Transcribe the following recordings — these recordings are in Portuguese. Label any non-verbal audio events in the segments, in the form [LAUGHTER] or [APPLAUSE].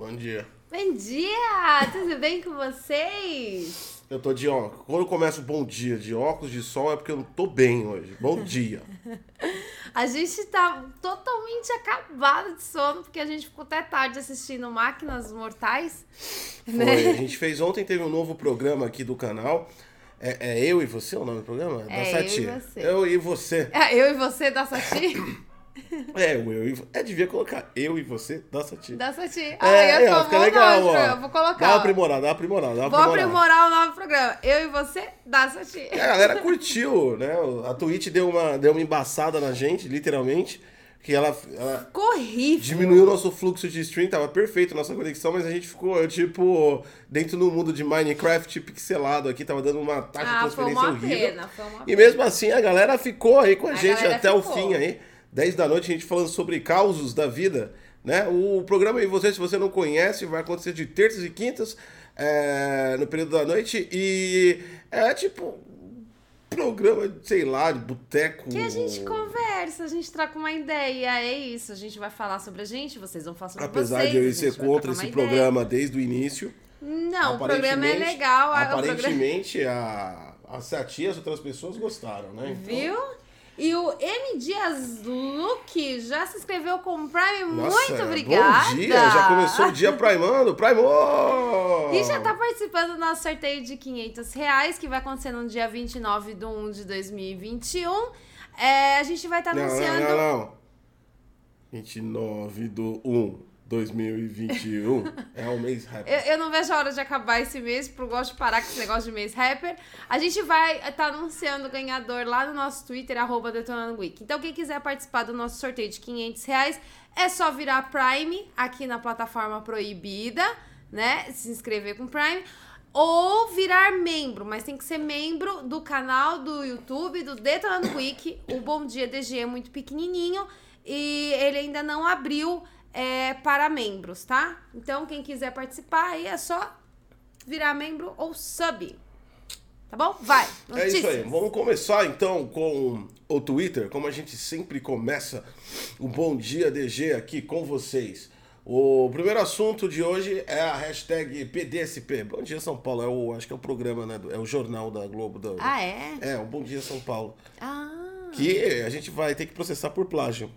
Bom dia. Bom dia! Tudo bem com vocês? Eu tô de óculos. Quando eu começo bom dia de óculos de sol é porque eu não tô bem hoje. Bom [LAUGHS] dia. A gente tá totalmente acabado de sono, porque a gente ficou até tarde assistindo Máquinas Mortais. Foi. Né? A gente fez ontem, teve um novo programa aqui do canal. É, é Eu e Você o nome do programa? É, da Eu e Sati. Você. Eu e Você. É, Eu e você da Sati? [COUGHS] É, o Eu e Você. É, devia colocar Eu e Você da Sati. Da Sati. É, Ah, é, eu ó, tô fica legal, ó. Eu vou colocar. Dá uma aprimorada, dá uma aprimorada, dá uma Vou aprimorar o nome do programa. Eu e você da Sati. É, A galera curtiu, né? A Twitch deu uma, deu uma embaçada na gente, literalmente. Que ela, ela diminuiu o nosso fluxo de stream, tava perfeito a nossa conexão, mas a gente ficou, tipo, dentro do mundo de Minecraft pixelado aqui, tava dando uma taxa de Ah, foi transferência uma horrível. pena, foi uma E mesmo assim a galera ficou aí com a, A gente até o ficou. fim aí. 10 da noite a gente falando sobre causos da vida, né? O programa aí você, se você não conhece, vai acontecer de terças e quintas é, no período da noite e é tipo programa, sei lá, de boteco. Que a gente conversa, a gente troca uma ideia, é isso. A gente vai falar sobre a gente, vocês vão falar sobre Apesar vocês. de eu a ser contra esse uma ideia. programa desde o início. Não, o programa é Aparentemente- legal. a- o programa- Aparentemente, a, a e as outras pessoas gostaram, né? Então, Viu? E o M Dias Luke já se inscreveu com o Prime. Nossa, Muito obrigada. Bom dia, já começou o dia primando. Primou! E já tá participando do nosso sorteio de 500 reais, que vai acontecer no dia 29 de 1 de 2021. É, a gente vai estar Não, anunciando. não, não, não. 29 do 1, 2021. é o mês rápido. Eu, eu não vejo a hora de acabar esse mês, porque eu gosto de parar com esse negócio de mês rapper. A gente vai estar anunciando o ganhador lá no nosso Twitter, arroba Week. Então, quem quiser participar do nosso sorteio de 500 reais, é só virar Prime aqui na plataforma proibida, né? Se inscrever com Prime. Ou virar membro, mas tem que ser membro do canal do YouTube do Detonando Week. O Bom Dia DG é muito pequenininho e ele ainda não abriu é, para membros, tá? Então, quem quiser participar aí é só virar membro ou sub. Tá bom? Vai. É isso aí. Notícias. Vamos começar então com o Twitter, como a gente sempre começa o Bom Dia DG aqui com vocês. O primeiro assunto de hoje é a hashtag PDSP. Bom Dia São Paulo, é o, acho que é o programa, né? É o jornal da Globo. Da, Ah, é? É, o Bom Dia São Paulo. Ah, Que a gente vai ter que processar por plágio.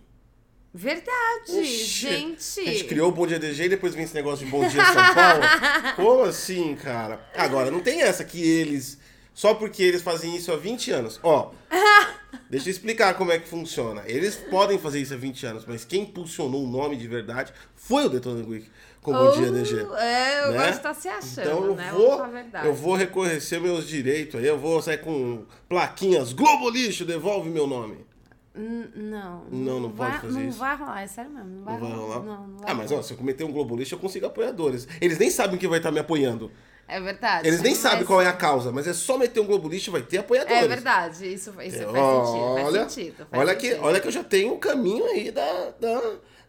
Verdade, Oxi, gente. A gente criou o Bom Dia DG e depois vem esse negócio de Bom Dia São Paulo. [LAUGHS] Como assim, cara? Agora, não tem essa que eles. Só porque eles fazem isso há 20 anos. Ó, [LAUGHS] deixa eu explicar como é que funciona. Eles podem fazer isso há 20 anos, mas quem impulsionou o nome de verdade foi o Detonando Week com o Bom Dia DG. É, eu né? gosto de estar se achando, Então eu né? vou, verdade. eu vou reconhecer meus direitos aí, eu vou sair com plaquinhas Globo Lixo, devolve meu nome. Não. Não, não pode vai, fazer não isso. vai rolar, é sério mesmo. Não vai, Não vai rolar? Não, não vai ah, mas rolar. ó, se eu cometer um Globo Lixo, eu consigo apoiadores. Eles nem sabem quem vai estar me apoiando. É verdade. Eles nem mas- sabem qual é a causa, mas é só meter um Globo Lixo vai ter apoiadores. É verdade, isso, isso faz Olha, sentido. Faz sentido. Faz olha, que, sentido. olha que eu já tenho um caminho aí da, da.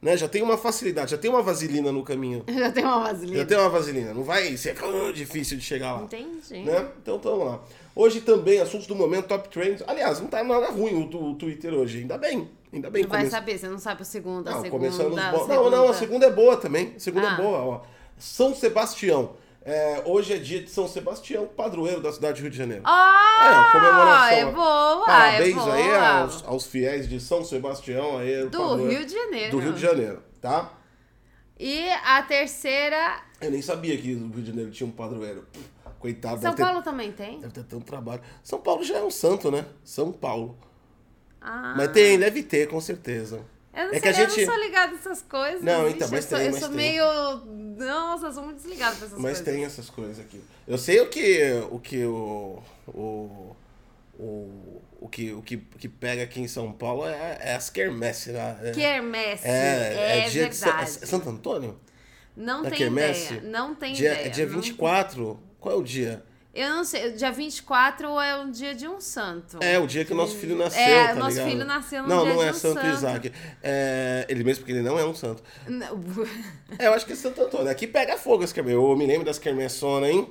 né, já tenho uma facilidade, já tenho uma vaselina no caminho. [LAUGHS] Já tem uma vaselina. Já tenho uma vaselina. Não vai ser ah, difícil de chegar lá. Entendi. Né? Então vamos lá. Hoje também, assuntos do momento, top trends. Aliás, não tá nada ruim o, tu- o Twitter hoje. Ainda bem. Ainda bem. Não vai come- saber, você não sabe o segundo, a Não, segunda. a bo- segunda. Não, não, a segunda é boa também. A segunda Ah. é boa, ó. São Sebastião. É, hoje é dia de São Sebastião, padroeiro da cidade de Rio de Janeiro. Ah, É, comemoração. é boa, Parabéns é boa. aí aos, aos fiéis de São Sebastião. Aí, Do Rio de Janeiro. Do Rio de Janeiro, tá? E a terceira, Eu nem sabia que o Rio de Janeiro tinha um padroeiro. Coitado, São deve ter, Paulo também tem? deve ter tanto trabalho. São Paulo já é um santo, né? São Paulo. Ah, Mas tem, deve ter, com certeza. eu não, é sei, que a eu gente- não sou ligada nessas coisas. Não, então, mas eu sou, tem, Eu mas sou tem. meio... Nossa, eu sou muito desligada pra essas Mas coisas. tem essas coisas aqui. Eu sei o que o que o o, o, o que o que, o que pega aqui em São Paulo é, é as quermesse, né? É, Quermesse, é, é, dia de Sa- verdade. é Santo Antônio? Não da tem quermesse? ideia, não tem dia, ideia. É dia não- 24. Qual é o dia? Eu não sei, dia 24 é um dia de um santo. É, o dia que o nosso filho nasceu, É, tá nosso ligado? filho nasceu no Não, dia não de é um Santo, santo. Isaac. É, ele mesmo porque ele não é um santo. Não. É, eu acho que é Santo Antônio. Aqui pega fogo as quermesse. Eu me lembro das quermessonas, hein?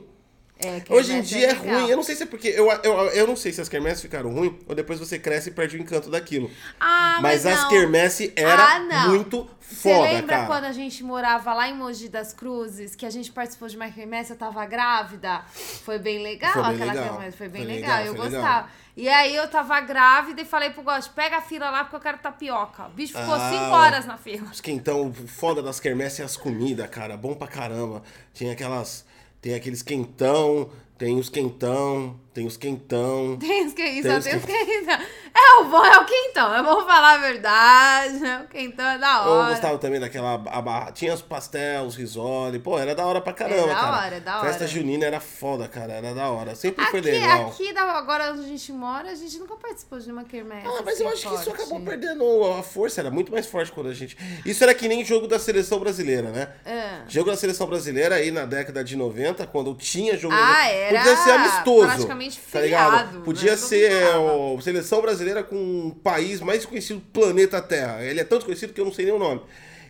É, Hoje em quermesse dia é, legal. ruim. Eu não sei se é porque. Eu, eu, eu não sei se as quermesses ficaram ruins ou depois você cresce e perde o encanto daquilo. Ah, mas mas as não. quermesse era Ah, muito Você foda, lembra cara. quando a gente morava lá em Mogi das Cruzes, que a gente participou de uma quermesse, eu tava grávida? Foi bem legal Foi bem aquela legal. quermesse, foi bem Foi legal, legal, eu gostava. legal. E aí eu tava grávida e falei pro Gosto, pega a fila lá porque eu quero tapioca. O bicho ficou Ah, cinco horas na fila. Os quentão, o foda das quermesses é as comidas, cara. Bom pra caramba. Tinha aquelas. Tem aqueles quentão, tem os quentão, tem os quentão. [LAUGHS] Tem os que isso, Tem tem os quentão. É o bom, é o quentão. É bom falar a verdade, né? O quentão é da Eu hora. gostava também daquela. A, barra- tinha os pastel, os risole. Pô, era da hora pra caramba, da cara. hora, é da Festa hora. junina era foda, cara. Era da hora. Sempre foi Aqui, legal. aqui agora onde a gente mora, a gente nunca participou de uma quermesse. Ah, mas eu assim, acho que isso forte. acabou perdendo a força, era muito mais forte quando a gente. Isso era que nem jogo da seleção brasileira, né? É. Jogo da seleção brasileira aí na década de 90, quando tinha jogo. Ah, era Podia ser amistoso. Praticamente tá ligado? feriado, né? Podia Todo ser falava. o, seleção brasileira com um país mais conhecido do planeta Terra. Ele é tanto conhecido que eu não sei nem o nome.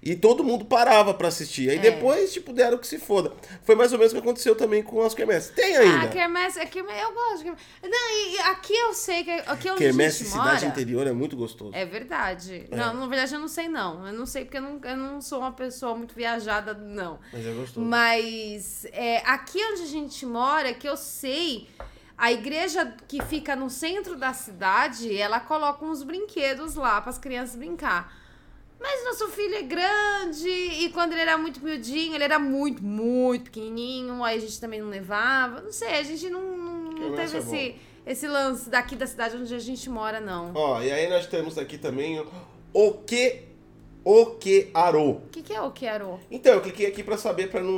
E todo mundo parava pra assistir. Aí É. depois, tipo, deram que se foda. Foi mais ou menos o que aconteceu também com as quermesses. Tem ainda. Ah, quermesse, é eu gosto de quermesse. Não, e, aqui eu sei que aqui onde Quermesse a gente mora... cidade interior é muito gostoso. É verdade. Não, na verdade eu não sei não. Eu não sei porque eu não, eu não sou uma pessoa muito viajada, não. Mas é gostoso. Mas é, aqui onde a gente mora, que eu sei, a igreja que fica no centro da cidade, ela coloca uns brinquedos lá para as crianças brincar. Mas nosso filho é grande e quando ele era muito miudinho, ele era muito, muito pequenininho, aí a gente também não levava. Não sei, a gente não, não, não teve é esse, esse lance daqui da cidade onde a gente mora, não. Ó, e aí nós temos aqui também o Oke Okearo. O que, que é o Kiaro? Então, eu cliquei aqui pra saber, pra não,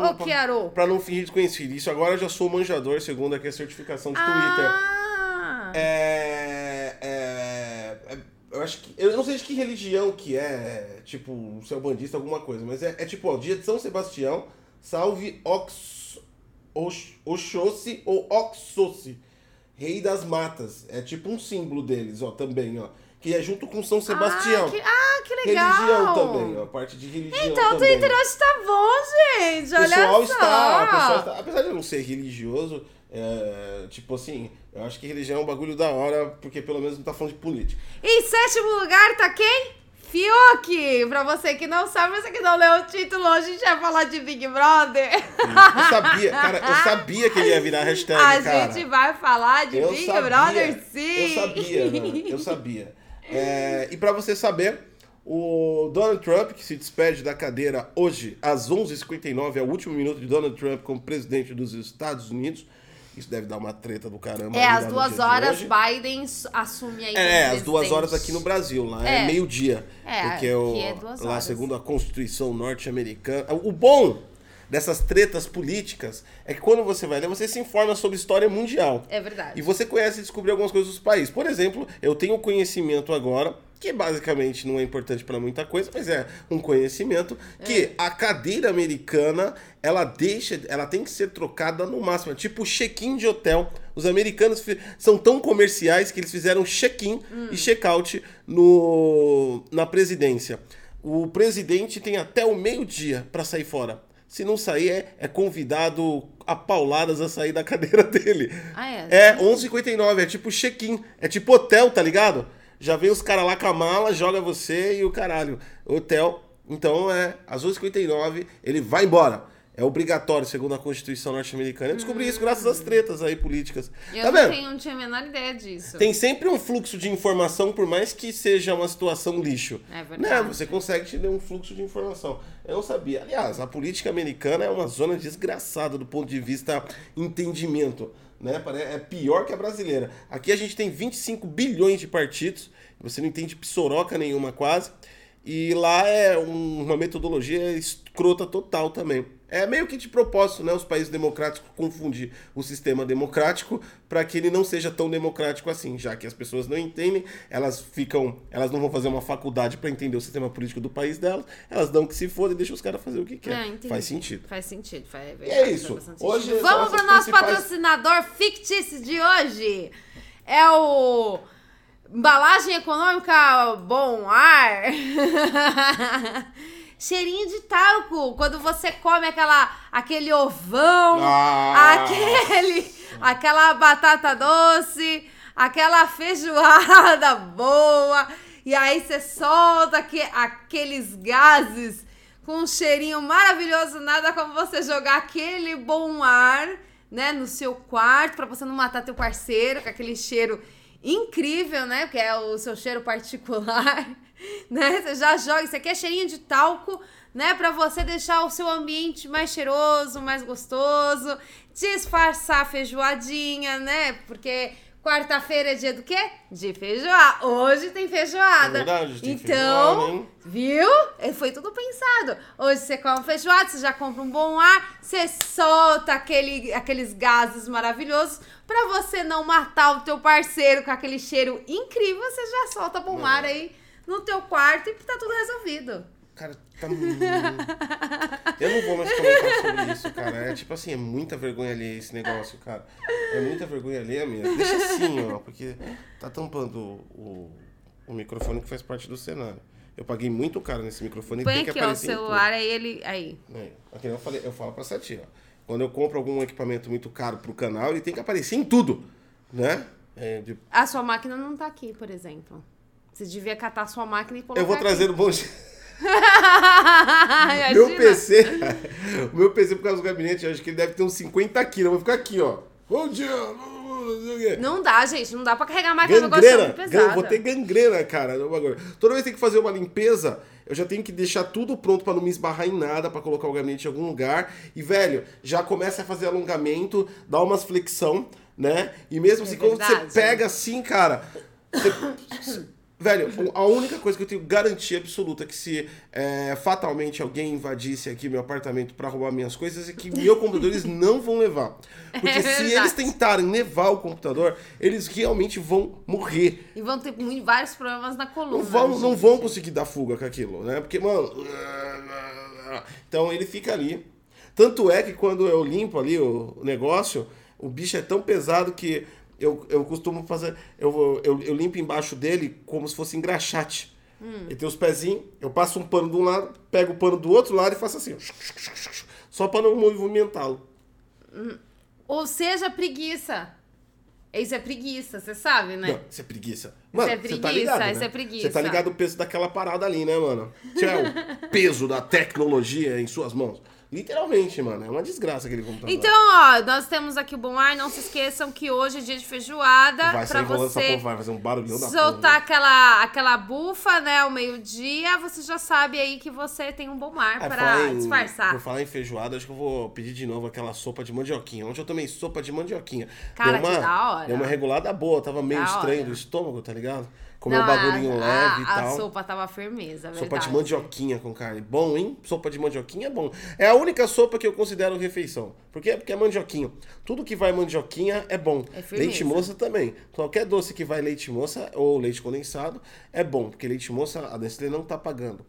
pra não fingir desconhecido. Isso agora eu já sou manjador, segundo aqui a certificação de Twitter. Ah! É, é, é- Eu acho que. Eu não sei de que religião que é, tipo, se é bandista, alguma coisa, mas é, é tipo, ó, dia de São Sebastião, salve Ox, Ox, Oxóssi ou Oxóssi, rei das matas. É tipo um símbolo deles, ó, também, ó. Que é junto com São Sebastião. Ah, que, ah, que legal! Religião também, ó. Parte de religião Então o também. Twitter hoje tá bom, gente. O Olha pessoal só. está, o pessoal está. Apesar de eu não ser religioso, é, tipo assim, eu acho que religião é um bagulho da hora, porque pelo menos não tá falando de política. Em sétimo lugar tá quem? Fiuk! Pra você que não sabe, você que não leu o título, hoje a gente vai falar de Big Brother. Eu sabia, cara, eu sabia que ele ia virar hashtag, a cara. gente vai falar de eu Big sabia, Brother sim. Eu sabia, né? eu sabia. É, e pra você saber, o Donald Trump, que se despede da cadeira hoje, às 11h59, é o último minuto de Donald Trump como presidente dos Estados Unidos. Isso deve dar uma treta do caramba. É, às no duas horas. Biden assume aí É, às duas horas aqui no Brasil, lá é, É. meio-dia. É, porque o, aqui é duas lá, horas. segundo a Constituição norte-americana. O bom dessas tretas políticas é que quando você vai ler, você se informa sobre história mundial. É verdade. E você conhece e descobre algumas coisas dos países. Por exemplo, eu tenho conhecimento agora, que basicamente não é importante para muita coisa, mas é um conhecimento, que a cadeira americana, ela deixa, ela tem que ser trocada no máximo. É tipo check-in de hotel. Os americanos são tão comerciais que eles fizeram check-in e check-out no, na presidência. O presidente tem até o meio-dia para sair fora. Se não sair, é, é convidado a pauladas a sair da [LAUGHS] cadeira dele. Ah, é? É, 11h59, é tipo check-in. É tipo hotel, tá ligado? Já vem os caras lá com a mala, joga você e o caralho. Hotel. Então é, às 11h59, ele vai embora. É obrigatório, segundo a Constituição norte-americana. Eu descobri isso graças às tretas aí políticas. Eu tá não, vendo? tenho, não tinha a menor ideia disso. Tem sempre um fluxo de informação, por mais que seja uma situação lixo. É verdade. Né? Você consegue te dar um fluxo de informação. Eu não sabia. Aliás, a política americana é uma zona desgraçada do ponto de vista entendimento. Né? É pior que a brasileira. Aqui a gente tem 25 bilhões de partidos. Você não entende psoroca nenhuma quase. E lá é um- uma metodologia escrota total também. É meio que de propósito, né? Os países democráticos confundir o sistema democrático para que ele não seja tão democrático assim, já que as pessoas não entendem, elas ficam, elas não vão fazer uma faculdade para entender o sistema político do país delas, elas dão que se foda e deixam os caras fazer o que Ah, querem. entendi. Faz sentido. Faz sentido. Faz, E é isso. faz bastante Hoje sentido. Vamos essas pro nosso principais- patrocinador fictício de hoje. É o Embalagem Econômica Bom Ar. [LAUGHS] cheirinho de talco. Quando você come aquela, aquele ovão, Ah. aquele, aquela batata doce, aquela feijoada boa. E aí você solta aque- aqueles gases com um cheirinho maravilhoso. Nada como você jogar aquele bom ar, né, no seu quarto pra você não matar teu parceiro com aquele cheiro incrível, né? Que é o seu cheiro particular, [LAUGHS] né? Você já joga, isso aqui é cheirinho de talco, né? Pra você deixar o seu ambiente mais cheiroso, mais gostoso, disfarçar a feijoadinha, né? Porque quarta-feira é dia do quê? De feijoada. Hoje tem feijoada. É verdade, tem então, feijoada, hein? Viu? É, Foi tudo pensado. Hoje você come feijoada, você já compra um bom ar, você solta aquele, aqueles gases maravilhosos. Pra você não matar o teu parceiro com aquele cheiro incrível, você já solta bom Não. ar aí no teu quarto e tá tudo resolvido. Cara, tá muito. Eu não vou mais comentar sobre isso, cara. É tipo assim, é muita vergonha alheia esse negócio, cara. É muita vergonha alheia mesmo. Deixa assim, ó, porque tá tampando o, o microfone que faz parte do cenário. Eu paguei muito caro nesse microfone e Põe tem que aqui, ó, o celular, aí ele. Aí. É, aqui eu, falei, eu falo pra Sati, ó. Quando eu compro algum equipamento muito caro pro canal, ele tem que aparecer em tudo, né? É, de- A sua máquina não tá aqui, por exemplo. Você devia catar sua máquina e colocar. Eu vou trazer no bom. Meu. PC, [LAUGHS] o meu PC por causa do gabinete, eu acho que ele deve ter uns 50 quilos. Eu vou ficar aqui, ó. Bom dia! não dá, gente. Não dá pra carregar a máquina negócio Gangrena! Gan- pesada. Vou ter gangrena, cara. no bagulho. Toda vez que tem que fazer uma limpeza, eu já tenho que deixar tudo pronto pra não me esbarrar em nada, pra colocar o gabinete em algum lugar. E, velho, já começa a fazer alongamento, dá umas flexão, né? E mesmo assim, quando você É verdade. pega assim, cara. você- Velho, a única coisa que eu tenho garantia absoluta é que se é, fatalmente alguém invadisse aqui meu apartamento pra roubar minhas coisas é que [LAUGHS] meu computador eles não vão levar. Porque É se eles tentarem levar o computador, eles realmente vão morrer. E vão ter vários problemas na coluna. Não vão, não vão conseguir dar fuga com aquilo, né? Porque, mano. Então ele fica ali. Tanto é que quando eu limpo ali o negócio, o bicho é tão pesado que eu, eu costumo fazer. Eu, eu, eu limpo embaixo dele como se fosse engraxate. Ele tem os pezinhos, eu passo um pano de um lado, pego o pano do outro lado e faço assim, só para não movimentá-lo. Ou seja, preguiça. Isso é preguiça, você sabe, né? Não, isso é preguiça. Mano, é você tá preguiça, ligado, né? isso é preguiça. Você tá ligado o peso daquela parada ali, né, mano? Isso é o peso da tecnologia em suas mãos. Literalmente, mano. É uma desgraça aquele computador. Então, ó, nós temos aqui o Bom Ar. Não se esqueçam que hoje é dia de feijoada. vai pra sair enrolando essa você porra, vai fazer um barulhão da soltar porra. aquela, aquela bufa, né, ao meio-dia. Você já sabe aí que você tem um bom ar É, pra em- disfarçar. Por falar em feijoada, acho que eu vou pedir de novo aquela sopa de mandioquinha. Ontem eu tomei sopa de mandioquinha. Cara, deu uma, que da hora. Deu uma regulada boa, tava meio Da estranho hora. do estômago, tá ligado? Comeu um bagulhinho a, leve e a, tal. A sopa tava firmeza, Sopa verdade. de mandioquinha com carne. Bom, hein? Sopa de mandioquinha é bom. É a única sopa que eu considero refeição. Por quê? Porque é mandioquinha. Tudo que vai mandioquinha é bom. É firmeza. leite moça também. Qualquer doce que vai leite moça ou leite condensado é bom. Porque leite moça a Nestlé não tá pagando.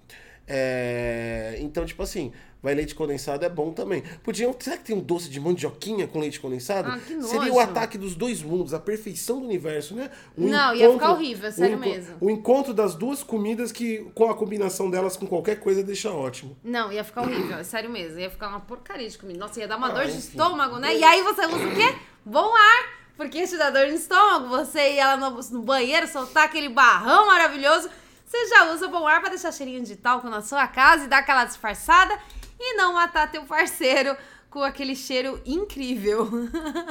É, Então, tipo assim, vai leite condensado é bom também. Podiam. Será que tem um doce de mandioquinha com leite condensado? Ah, que Seria o nojo. ataque dos dois mundos, a perfeição do universo, né? Um Não, ia ficar horrível, sério um mesmo. o encontro das duas comidas que, com a combinação delas com qualquer coisa, deixa ótimo. Não, ia ficar horrível, é sério mesmo. Ia ficar uma porcaria de comida. Nossa, ia dar uma Ah, dor de enfim. estômago, né? E aí você usa o quê? Bom ar. Porque te dá dor no estômago. Você ir lá no, no banheiro, soltar aquele barrão maravilhoso. Você já usa bom ar pra deixar cheirinho de talco na sua casa e dar aquela disfarçada. E não matar teu parceiro com aquele cheiro incrível.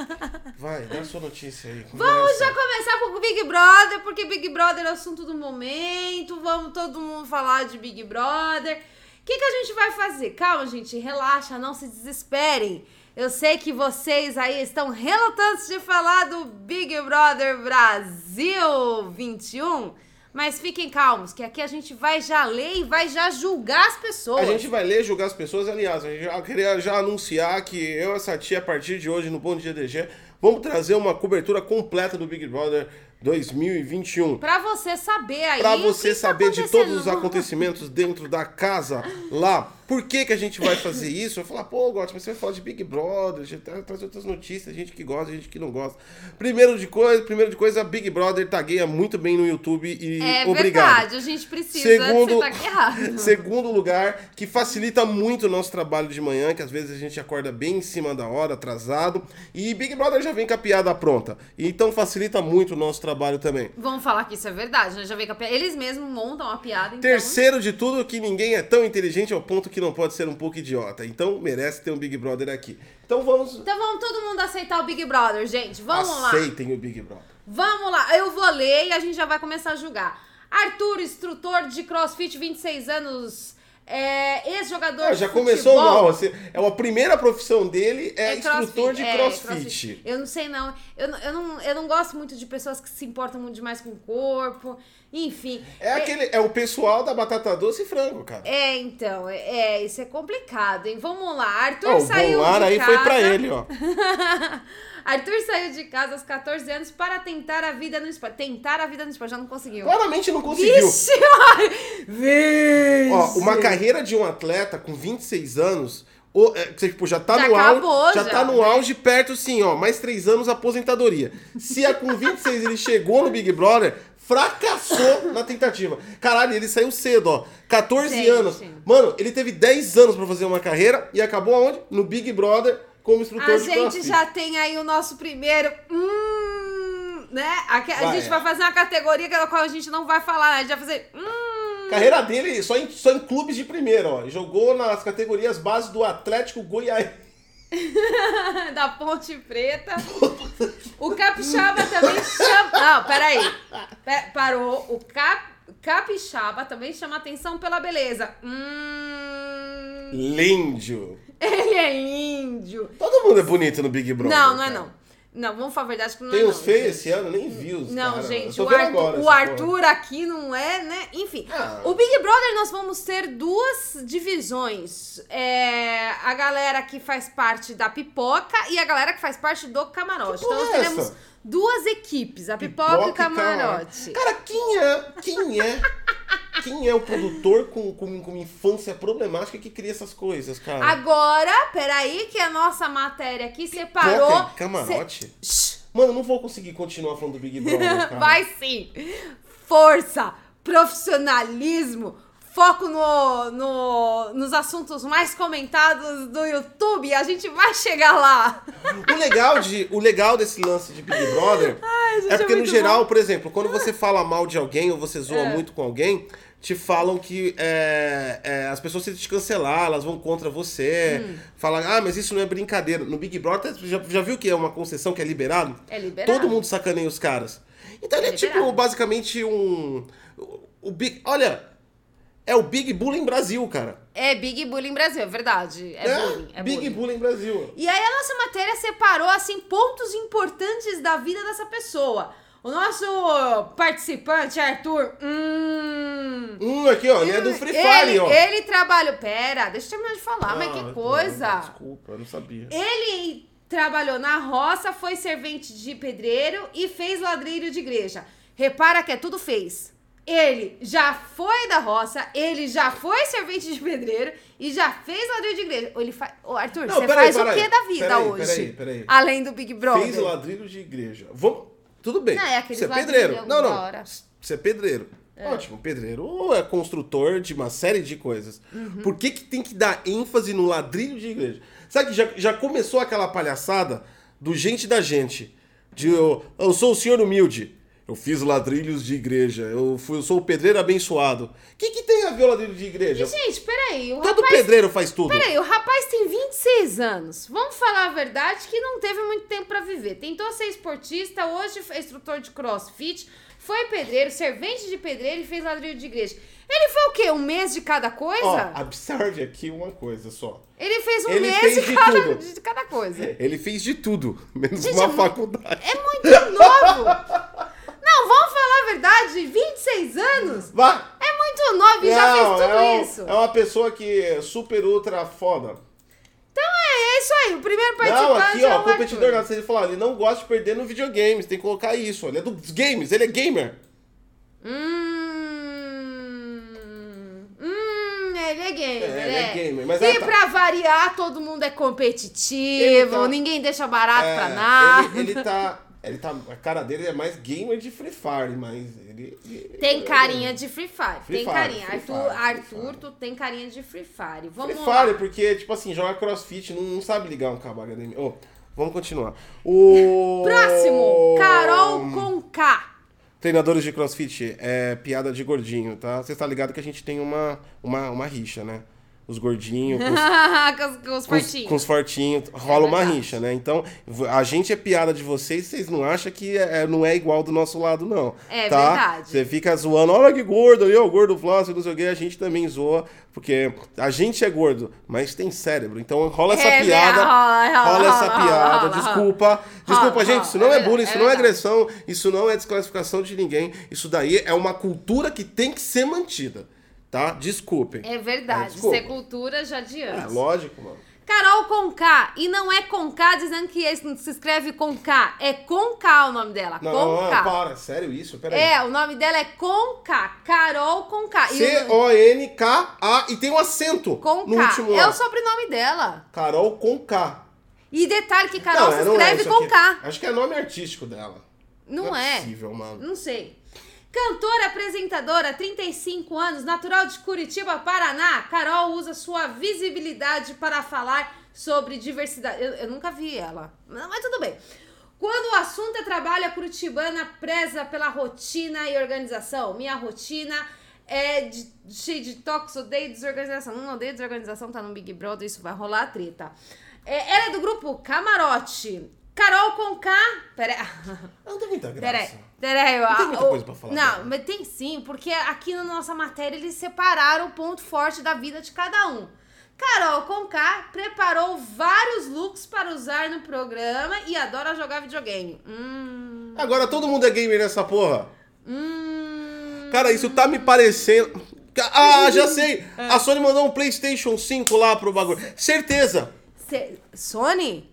[LAUGHS] Vai, dá a sua notícia aí. Vamos já começar com o Big Brother, porque Big Brother é o assunto do momento. Vamos todo mundo falar de Big Brother. O que, que a gente vai fazer? Calma, gente, relaxa, não se desesperem. Eu sei que vocês aí estão relutantes de falar do Big Brother Brasil 21, mas fiquem calmos, que aqui a gente vai já ler e vai já julgar as pessoas. A gente vai ler, julgar as pessoas. Aliás, eu já queria já anunciar que eu e essa tia, a partir de hoje, no Bom Dia DG, vamos trazer uma cobertura completa do Big Brother 2021. Pra você saber aí. Pra o você tá saber de todos os acontecimentos dentro da casa lá Por que, que a gente vai fazer isso? Eu falar, pô, Gotti, mas você vai falar de Big Brother, a gente tá- traz outras notícias, gente que gosta, gente que não gosta. Primeiro de coisa, primeiro de coisa, Big Brother tagueia muito bem no YouTube e É obrigado. verdade, a gente precisa Segundo, errado. [LAUGHS] segundo lugar, que facilita muito o nosso trabalho de manhã, que às vezes a gente acorda bem em cima da hora, atrasado. E Big Brother já vem com a piada pronta. Então facilita muito o nosso trabalho também. Vamos falar que isso é verdade, né? Já veio com a piada. Eles mesmos montam a piada, então... Terceiro de tudo, que ninguém é tão inteligente ao ponto que não pode ser um pouco idiota. Então merece ter um Big Brother aqui. Então vamos. Então vamos todo mundo aceitar o Big Brother, gente. Vamos lá. Aceitem o Big Brother. Vamos lá. Eu vou ler e a gente já vai começar a julgar. Arthur, instrutor de crossfit, 26 anos, é, ex-jogador Ah, de já começou futebol. mal. Você, é a primeira profissão dele é, É instrutor de é, crossfit. Eu não sei, não. Eu, não- eu, não. eu não gosto muito de pessoas que se importam muito demais com o corpo. Enfim. É, aquele, é o pessoal da batata doce e frango, cara. É, então, é, é, isso é complicado, hein? Vamos lá, Arthur Ó, o saiu bom ar de aí casa. foi pra ele, ó. [LAUGHS] Arthur saiu de casa aos 14 anos para tentar a vida no esporte. Tentar a vida no esporte, já não conseguiu. Claramente não conseguiu. Vixe! [LAUGHS] Vixe! Ó, uma carreira de um atleta com 26 anos, o- é, tipo, já tá Já no acabou, auge. Já, já, tá no né? auge perto, sim, ó. Mais três anos aposentadoria. Se a com 26 ele chegou no Big Brother, fracassou na tentativa. Caralho, ele saiu cedo, ó. 14 Gente. anos. Mano, ele teve 10 anos pra fazer uma carreira e acabou aonde? No Big Brother como instrutor A de gente crossfit. já tem aí o nosso primeiro. Hum, né? A, a Vai, gente é. vai fazer uma categoria pela qual a gente não vai falar, né? A gente vai fazer. Hum. Carreira dele só em, só em clubes de primeira, ó. Jogou nas categorias base do Atlético Goiás. [LAUGHS] da Ponte Preta. O Capixaba também chama. Não, peraí. Pe- Parou. O Cap... Capixaba também chama atenção pela beleza. Hum. Líndio. Ele é índio. Todo mundo é bonito no Big Brother. Não, não é cara. não. Não, vamos falar a verdade que não Tem é não, feios esse ano, nem vi os Não, cara. Gente, o, Arthur, agora o Arthur aqui não é, né? Enfim, Ah. o Big Brother nós vamos ter duas divisões. É, a galera que faz parte da pipoca e a galera que faz parte do camarote. Porra Então nós é teremos? Duas equipes, a pipoca, e o camarote. Cara, quem é, quem é, quem é o produtor com, com, com infância problemática que cria essas coisas, cara? Agora, peraí, que a nossa matéria aqui separou. Pipoca e camarote? Se- Mano, eu não vou conseguir continuar falando do Big Brother, [LAUGHS] cara. Vai sim! Força, profissionalismo, foco no, no, nos assuntos mais comentados do YouTube. A gente vai chegar lá. O legal, de, o legal desse lance de Big Brother [LAUGHS] gente, é porque, é no geral, bom. por exemplo, quando você fala mal de alguém ou você zoa É. muito com alguém, te falam que é, é, as pessoas tentam te cancelar, elas vão contra você. Hum. Falam, ah, mas isso não é brincadeira. No Big Brother, já, já viu que é uma concessão que é liberado? É liberado. Todo mundo sacaneia os caras. Então ele é, É tipo, liberado. basicamente um... O, o Big... Olha, é o Big Bullying Brasil, cara. É Big Bullying Brasil, é verdade. É, bullying. É Big bullying. Bullying Brasil. E aí a nossa matéria separou assim pontos importantes da vida dessa pessoa. O nosso participante, Arthur, hum, Hum, aqui, ó, ele é do Free Fire, ele, ó. ele trabalhou. Pera, deixa eu terminar de falar, mas Ah, que coisa. Desculpa, eu não sabia. Ele trabalhou na roça, foi servente de pedreiro e fez ladrilho de igreja. Repara que é tudo fez. Ele já foi da roça, ele já foi servente de pedreiro e já fez ladrilho de igreja. Ele fa... Ô, Arthur, Não, você peraí, faz o peraí. que da vida Peraí, hoje? peraí, peraí. Além do Big Brother. Fez ladrilho de igreja. Vamos. Tudo bem. Não, é aquele Você é pedreiro. Não, não. hora. Você é pedreiro. Ótimo, pedreiro é construtor de uma série de coisas. Uhum. Por que, que tem que dar ênfase no ladrilho de igreja? Sabe que já, já começou aquela palhaçada do gente da gente. De eu, eu sou o senhor humilde. Eu fiz ladrilhos de igreja. Eu, fui, eu sou o pedreiro abençoado. O que, que tem a ver o ladrilho de igreja? Gente, peraí, o Todo rapaz... pedreiro faz tudo. Peraí, o rapaz tem 26 anos. Vamos falar a verdade que não teve muito tempo pra viver. Tentou ser esportista, hoje é instrutor de crossfit, foi pedreiro, servente de pedreiro e fez ladrilho de igreja. Ele foi o quê? Um mês de cada coisa? Ó, observe aqui uma coisa só. Ele fez um ele mês fez de, de cada, de cada coisa. Ele fez de tudo, menos Gente, uma é faculdade. É muito novo! [LAUGHS] Não, vamos falar a verdade, 26 anos? Vai! É muito novo e já fez tudo é um- isso. É uma pessoa que é super ultra foda. Então é, é isso aí, o primeiro Não, participante aqui, é ó, o competidor. Se ele falar, ele não gosta de perder no videogames, tem que colocar isso. Ele é dos games, ele é gamer. Hum, hum, ele é gamer, É, ele é. é gamer, mas e ela tá- pra variar, todo mundo é competitivo, tá- ninguém deixa barato É, pra nada. Ele, ele tá. Ele tá. A cara dele é mais gamer de Free Fire, mas ele. ele- Tem ele- carinha de Free Fire. Free tem Fire, carinha. Free Arthur, Fire, Arthur, tu tem carinha de Free Fire. Vamos Free lá. Fire, porque, tipo assim, joga crossfit, não, não sabe ligar um cabo HDMI. Ô, vamos continuar. O. Próximo, Carol com K. Treinadores de crossfit, é piada de gordinho, tá? Você tá ligado que a gente tem uma, uma, uma rixa, né? Os gordinhos [LAUGHS] com os, com os, fortinhos. com os fortinhos, rola uma verdade. rixa, né? Então, a gente é piada de vocês, vocês não acham que é, é- não é igual do nosso lado, não. É tá? verdade. Você fica zoando, olha que gordo ali, o gordo flácido, não sei o quê, a gente também zoa, porque a gente é gordo, mas tem cérebro. Então rola essa É, piada, rola, rola, rola essa piada, desculpa. Desculpa, gente, isso não é é bullying, isso é não é agressão, isso não é desclassificação de ninguém, isso daí é uma cultura que tem que ser mantida, tá? Desculpem. É verdade. desculpa. Ser cultura já de É, lógico, mano. Carol com K. E não é com K dizendo que se escreve com K. É com K o nome dela. Não, com não, K. para, sério isso? Peraí. É, o nome dela é com K. Carol com K. O- C-O-N-K-A e tem um acento com no K. último É o sobrenome dela. Carol com K. E detalhe que Carol se não é escreve isso com aqui. K. Acho que é nome artístico dela. Não, é. possível, mano. Não sei. Cantora, apresentadora, 35 anos, natural de Curitiba, Paraná. Carol usa sua visibilidade para falar sobre diversidade. Eu, eu nunca vi ela, mas tudo bem. Quando o assunto é trabalho, a curitibana preza pela rotina e organização. Minha rotina é de, cheia de toques, odeio desorganização. Não odeio desorganização, tá no Big Brother, isso vai rolar treta. É, ela é do grupo Camarote. Carol com K. Pera Não tem muita graça. Peraí, peraí. Não tem a- muita o- coisa pra falar Não, mas tem sim, porque aqui na nossa matéria eles separaram o ponto forte da vida de cada um. Carol Conká preparou vários looks para usar no programa e adora jogar videogame. Hum. Agora todo mundo é gamer nessa porra. Hum. Cara, isso tá me parecendo... Ah, já [LAUGHS] sei. A Sony mandou um PlayStation 5 lá pro bagulho. Certeza. Cê- Sony?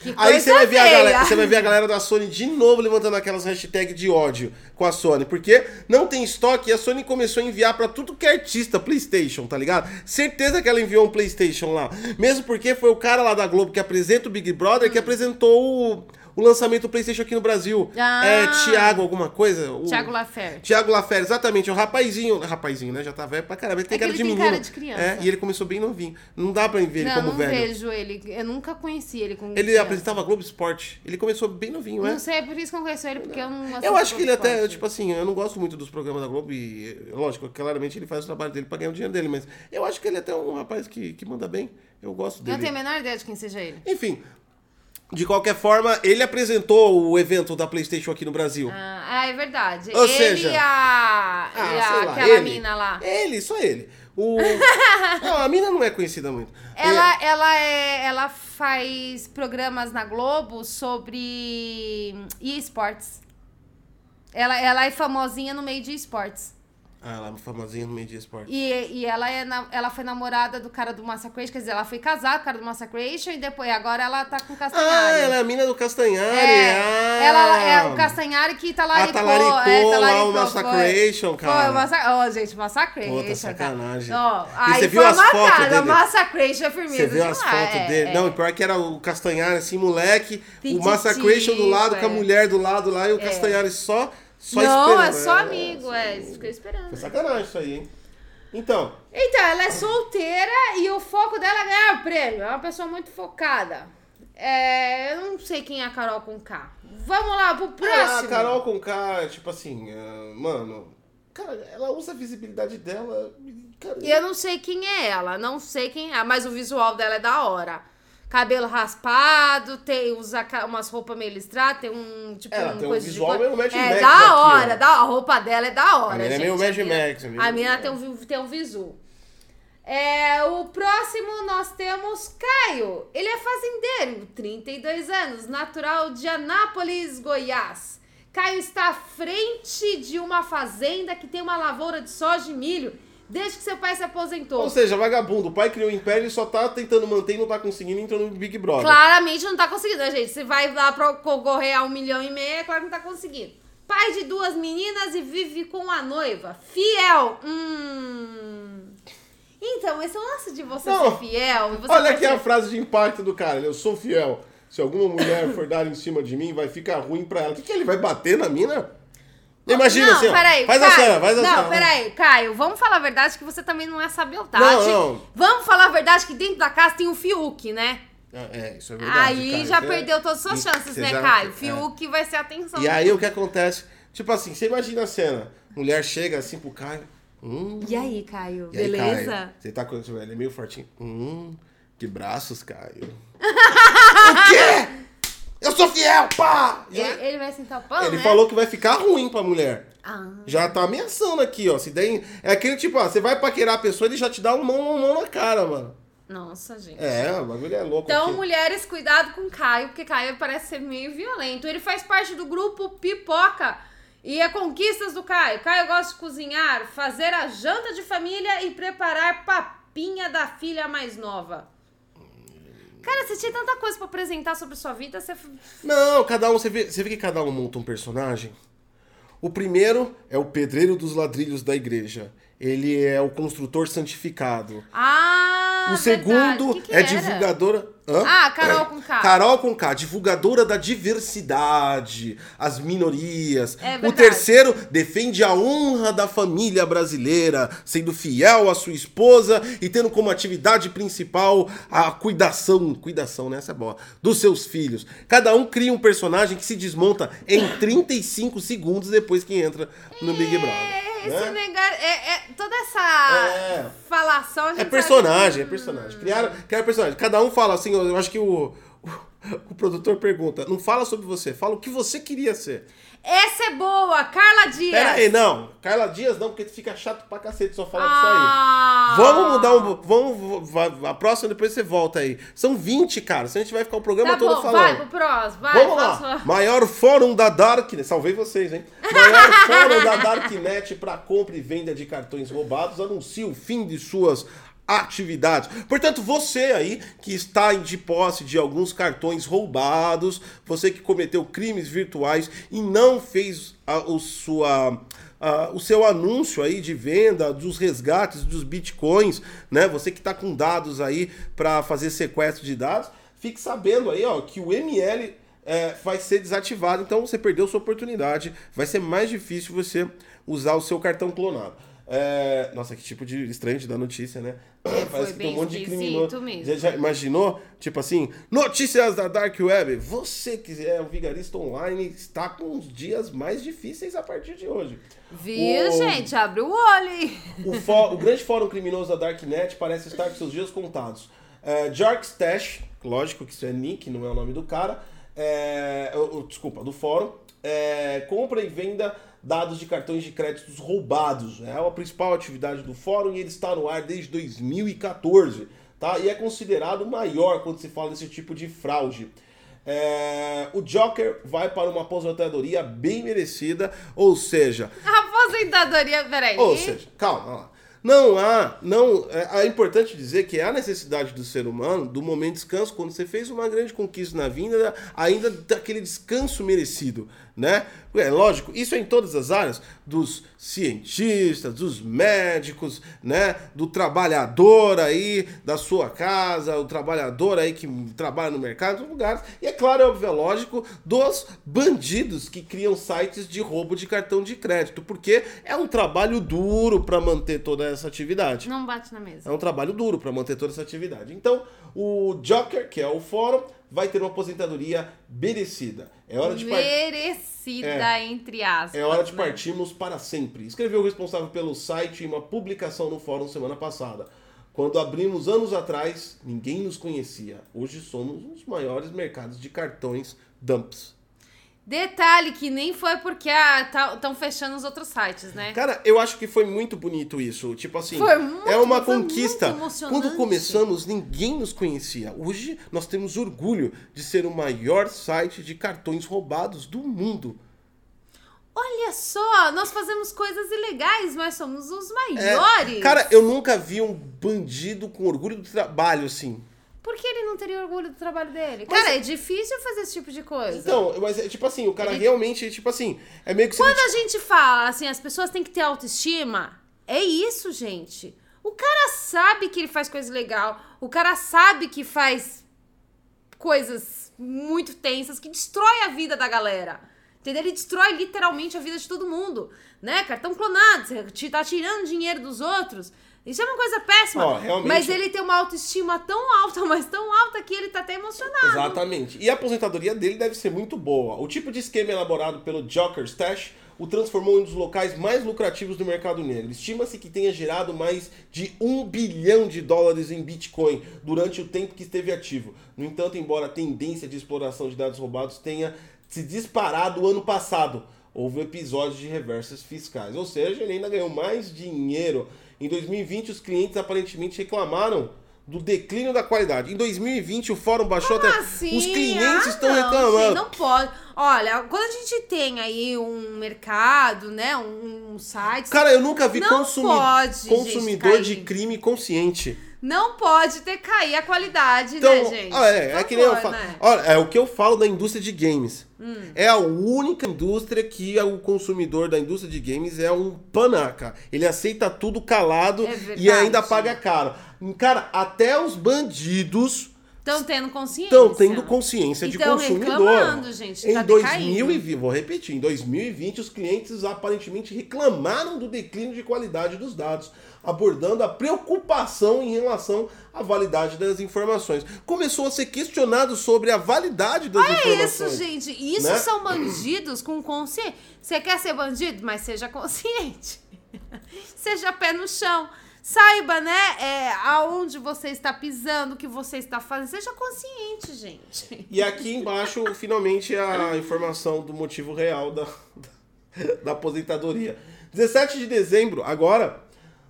Que Aí você vai, ver a galera, você vai ver a galera da Sony de novo levantando aquelas hashtags de ódio com a Sony. Porque não tem estoque e a Sony começou a enviar pra tudo que é artista PlayStation, tá ligado? Certeza que ela enviou um PlayStation lá. Mesmo porque foi o cara lá da Globo que apresenta o Big Brother que apresentou o, o lançamento do PlayStation aqui no Brasil. Ah. É Thiago alguma coisa? O- Thiago Lafer. Tiago Lafer, exatamente, o rapazinho, rapazinho, né? Já tá velho pra caramba. Ele tem É cara ele de tem menino. cara de criança. É, e ele começou bem novinho. Não dá pra ver ele Não, como não velho. vejo ele. Eu nunca conheci ele com Ele criança. apresentava Globo Esporte. Ele começou bem novinho, é? Não sei, é por isso que eu não conheço ele, porque eu não Eu assisto acho que ele Globo até, tipo assim, eu não gosto muito dos programas da Globo e, lógico, claramente ele faz o trabalho dele pra ganhar o dinheiro dele, mas eu acho que ele é até um rapaz que, que manda bem. Eu gosto Eu dele. não tenho a menor ideia de quem seja ele. Enfim, de qualquer forma, ele apresentou o evento da PlayStation aqui no Brasil. Ah, ah, é verdade. Ou ele seja- e a, Ah, e a- lá, aquela ele. mina lá. Ele, só ele. O... [LAUGHS] não, a mina não é conhecida muito. Ela, ela, é, ela faz programas na Globo sobre esportes. Ela, ela é famosinha no meio de esportes. Ah, ela é famosinha no meio de esporte. E, e ela, é na- ela foi namorada do cara do Massacration, quer dizer, ela foi casada com o cara do Massacration e depois agora ela tá com o Ah, Castanhari. ela é a mina do Castanhari. É, ah. ela é o Castanhari que talaricou. Ah, talaricou é, lá talaricou, o Massacration, cara. Foi, o Massa... Ó, gente, Massacration. Puta, sacanagem. E aí você viu as fotos dele? Massacration é firmeza Você viu as fotos é, dele? é. Não, e pior que era o Castanhari, assim, moleque, o Massacration do lado, com a é. mulher do lado lá, e o Castanhari só, só Não, é só amigo, é. Fica esperando. Foi sacanagem isso aí, hein? Então, Então, ela é solteira e o foco dela é ganhar o prêmio. É uma pessoa muito focada. É, eu não sei quem é a Carol com K. Vamos lá pro a próximo. Carol com K, tipo assim, ah, mano, cara, ela usa a visibilidade dela, cara, E eu não sei quem é ela, não sei quem é, mas o visual dela é da hora. Cabelo raspado, tem usa umas roupas meio listradas, tem um tipo Ela um tem um visual meio Mad É Max da aqui, hora, da, a roupa dela é da hora, A mina é gente. meio Mad a mina, Max, é meio- A mina tem um, tem um visu. É, o próximo nós temos Caio. Ele é fazendeiro, 32 anos, natural de Anápolis, Goiás. Caio está à frente de uma fazenda que tem uma lavoura de soja e milho desde que seu pai se aposentou. Ou seja, vagabundo, o pai criou um império e só tá tentando manter e não tá conseguindo, entrou no Big Brother. Claramente não tá conseguindo, né, gente? Se vai lá pra concorrer a um milhão e meio, é claro que não tá conseguindo. Pai de duas meninas e vive com a noiva. Fiel. Hum. Então, esse lance de você Não. ser fiel. Você Olha aqui a ser- frase de impacto do cara. Eu sou fiel. Se alguma mulher for dar em cima de mim, vai ficar ruim pra ela. O que, que ele vai bater na mina? Imagina não, assim, ó. peraí, faz a Caio, cena, faz a Não, cena. peraí, Caio, vamos falar a verdade que você também não é sabiotagem. Não, não. Vamos falar a verdade que dentro da casa tem um Fiuk, né? É, isso é verdade. aí cara. já Você- perdeu todas as suas chances, né, já- Caio? é. Fiuk vai ser a atenção. E aí o que acontece? Tipo assim, você imagina a cena. Mulher chega assim pro Caio. Hum, E aí, Caio, e aí, beleza? Caio? Você tá com ele é meio fortinho. Hum, que braços, Caio. [LAUGHS] o quê? Eu sou fiel, pá! Já- Ele, ele vai sentar o pão, Ele né? falou que vai ficar ruim pra mulher. Ah. Já tá ameaçando aqui, ó. Se der, é aquele tipo, ó, você vai paquerar a pessoa, ele já te dá um mão, uma mão na cara, mano. Nossa, gente. É, o bagulho é louco Então, aqui. mulheres, cuidado com o Caio, porque Caio parece ser meio violento. Ele faz parte do grupo Pipoca. E é conquistas do Caio. Caio gosta de cozinhar, fazer a janta de família e preparar papinha da filha mais nova. Cara, você tinha tanta coisa pra apresentar sobre sua vida, você. Não, cada um, você vê, você vê que cada um monta um personagem? O primeiro é o pedreiro dos ladrilhos da igreja. Ele é o construtor santificado. Ah! O segundo Que que é era? divulgadora. Hã? Ah, Carol com K. Carol com K, divulgadora da diversidade, as minorias. É o terceiro defende a honra da família brasileira, sendo fiel à sua esposa e tendo como atividade principal a cuidação, cuidação, né? Essa é boa, dos seus filhos. Cada um cria um personagem que se desmonta em 35 segundos depois que entra no Big Brother. É, esse né? negar, é, é toda essa É. falação. É sabe personagem, é que- personagem. Criaram, criaram personagem. Cada um fala assim, eu acho que o, [LAUGHS] o, produtor pergunta, não fala sobre você, fala o que você queria ser. Essa é boa, Carla Dias. Pera aí, não. Carla Dias não, porque fica chato pra cacete só falar Ah. disso aí. Vamos mudar um. Vamos. A próxima, depois você volta aí. São 20, cara. Se a gente vai ficar o programa Tá todo bom, falando. vai pro próximo, vai. Vamos lá. [LAUGHS] Maior fórum da Darknet. Salvei vocês, hein? Maior fórum da Darknet para compra e venda de cartões roubados anuncia o fim de suas atividades. Portanto, você aí que está de posse de alguns cartões roubados, você que cometeu crimes virtuais e não fez a, o sua ah, o seu anúncio aí de venda dos resgates dos bitcoins, né? Você que está com dados aí para fazer sequestro de dados, fique sabendo aí, ó, que o ML é, vai ser desativado, então você perdeu sua oportunidade. Vai ser mais difícil você usar o seu cartão clonado. É, Nossa, que tipo de estranho de dar notícia, né? É, Parece que tem um monte de criminoso. mesmo. Já, já imaginou? Tipo assim, notícias da Dark Web. Você que é um vigarista online está com os dias mais difíceis a partir de hoje. Viu, O- gente? Abre o olho o, fó- o grande fórum criminoso da Darknet parece estar com seus dias contados. É, Jarkstash, lógico que isso é nick, não é o nome do cara. É, desculpa, do fórum. É, compra e venda dados de cartões de créditos roubados. É a principal atividade do fórum e ele está no ar desde 2014. Tá? E é considerado o maior quando se fala desse tipo de fraude. É, o Joker vai para uma aposentadoria bem merecida, ou seja, Aposentadoria, peraí. ou seja, calma lá. Não há, não, é, é importante dizer que há necessidade do ser humano do momento de descanso quando você fez uma grande conquista na vida, ainda daquele descanso merecido, né? É lógico, isso é em todas as áreas, dos cientistas, dos médicos, né? Do trabalhador aí da sua casa, o trabalhador aí que trabalha no mercado, em lugares. E é claro, é óbvio, é lógico, dos bandidos que criam sites de roubo de cartão de crédito, porque é um trabalho duro para manter toda essa atividade. Não bate na mesa. É um trabalho duro para manter toda essa atividade. Então, o Joker, que é o fórum, vai ter uma aposentadoria merecida. É hora de. Merecida, entre aspas. É hora de né? partirmos para sempre. Escreveu o responsável pelo site em uma publicação no fórum semana passada. Quando abrimos anos atrás, ninguém nos conhecia. Hoje somos os maiores mercados de cartões dumps. Detalhe que nem foi porque estão fechando os outros sites, né? Cara, eu acho que foi muito bonito isso. Tipo assim, Foi muito- é uma conquista. Quando começamos, ninguém nos conhecia. Hoje nós temos orgulho de ser o maior site de cartões roubados do mundo. Olha só, nós fazemos coisas ilegais, mas somos os É, maiores. cara, eu nunca vi um bandido com orgulho do trabalho assim. Por que ele não teria orgulho do trabalho dele? Mas- Cara, é difícil fazer esse tipo de coisa. Então, mas é tipo assim, o cara Ele- realmente, tipo assim, é meio que Quando a gente fala assim, as pessoas têm que ter autoestima, é isso, gente. O cara sabe que ele faz coisa legal. O cara sabe que faz coisas muito tensas que destrói a vida da galera. Entendeu? Ele destrói literalmente a vida de todo mundo. Né? Cartão clonado, você tá tirando dinheiro dos outros. Isso é uma coisa péssima. Ó, realmente- Mas ele tem uma autoestima tão alta, [LAUGHS] mas tão alta que ele tá até emocionado. Exatamente. E a aposentadoria dele deve ser muito boa. O tipo de esquema elaborado pelo Joker Stash o transformou em um dos locais mais lucrativos do mercado negro. Estima-se que tenha gerado mais de um bilhão de dólares em Bitcoin durante o tempo que esteve ativo. No entanto, embora a tendência de exploração de dados roubados tenha se disparado ano passado, houve episódios de reversas fiscais. Ou seja, ele ainda ganhou mais dinheiro. Em 2020, os clientes aparentemente reclamaram do declínio da qualidade. Em 2020, o fórum baixou até. Assim, os clientes ah, estão não, reclamando. gente, não pode. Olha, quando a gente tem aí um mercado, né, um, um site, Cara, eu nunca vi consumi- pode, gente, consumidor cair. de crime consciente. Não pode ter cair a qualidade, Então, né, gente? ah, é, é que nem eu falo. né? Hum. Olha, é o que eu falo da indústria de games. É a única indústria que o consumidor da indústria de games é um panaca. Ele aceita tudo calado É e ainda paga caro. Cara, até os bandidos Estão tendo consciência. estão tendo consciência de tão consumidor. reclamando, gente, Em tá 2020, vou repetir, em 2020 os clientes aparentemente reclamaram do declínio de qualidade dos dados, abordando a preocupação em relação à validade das informações. Começou a ser questionado sobre a validade das É informações. isso, gente. Isso Né? são bandidos com consciência. Você quer ser bandido? Mas seja consciente. [LAUGHS] seja pé no chão. Saiba, né, é, aonde você está pisando, o que você está fazendo. Seja consciente, gente. E aqui embaixo, finalmente, a informação do motivo real da, [LAUGHS] da aposentadoria. 17 de dezembro, agora,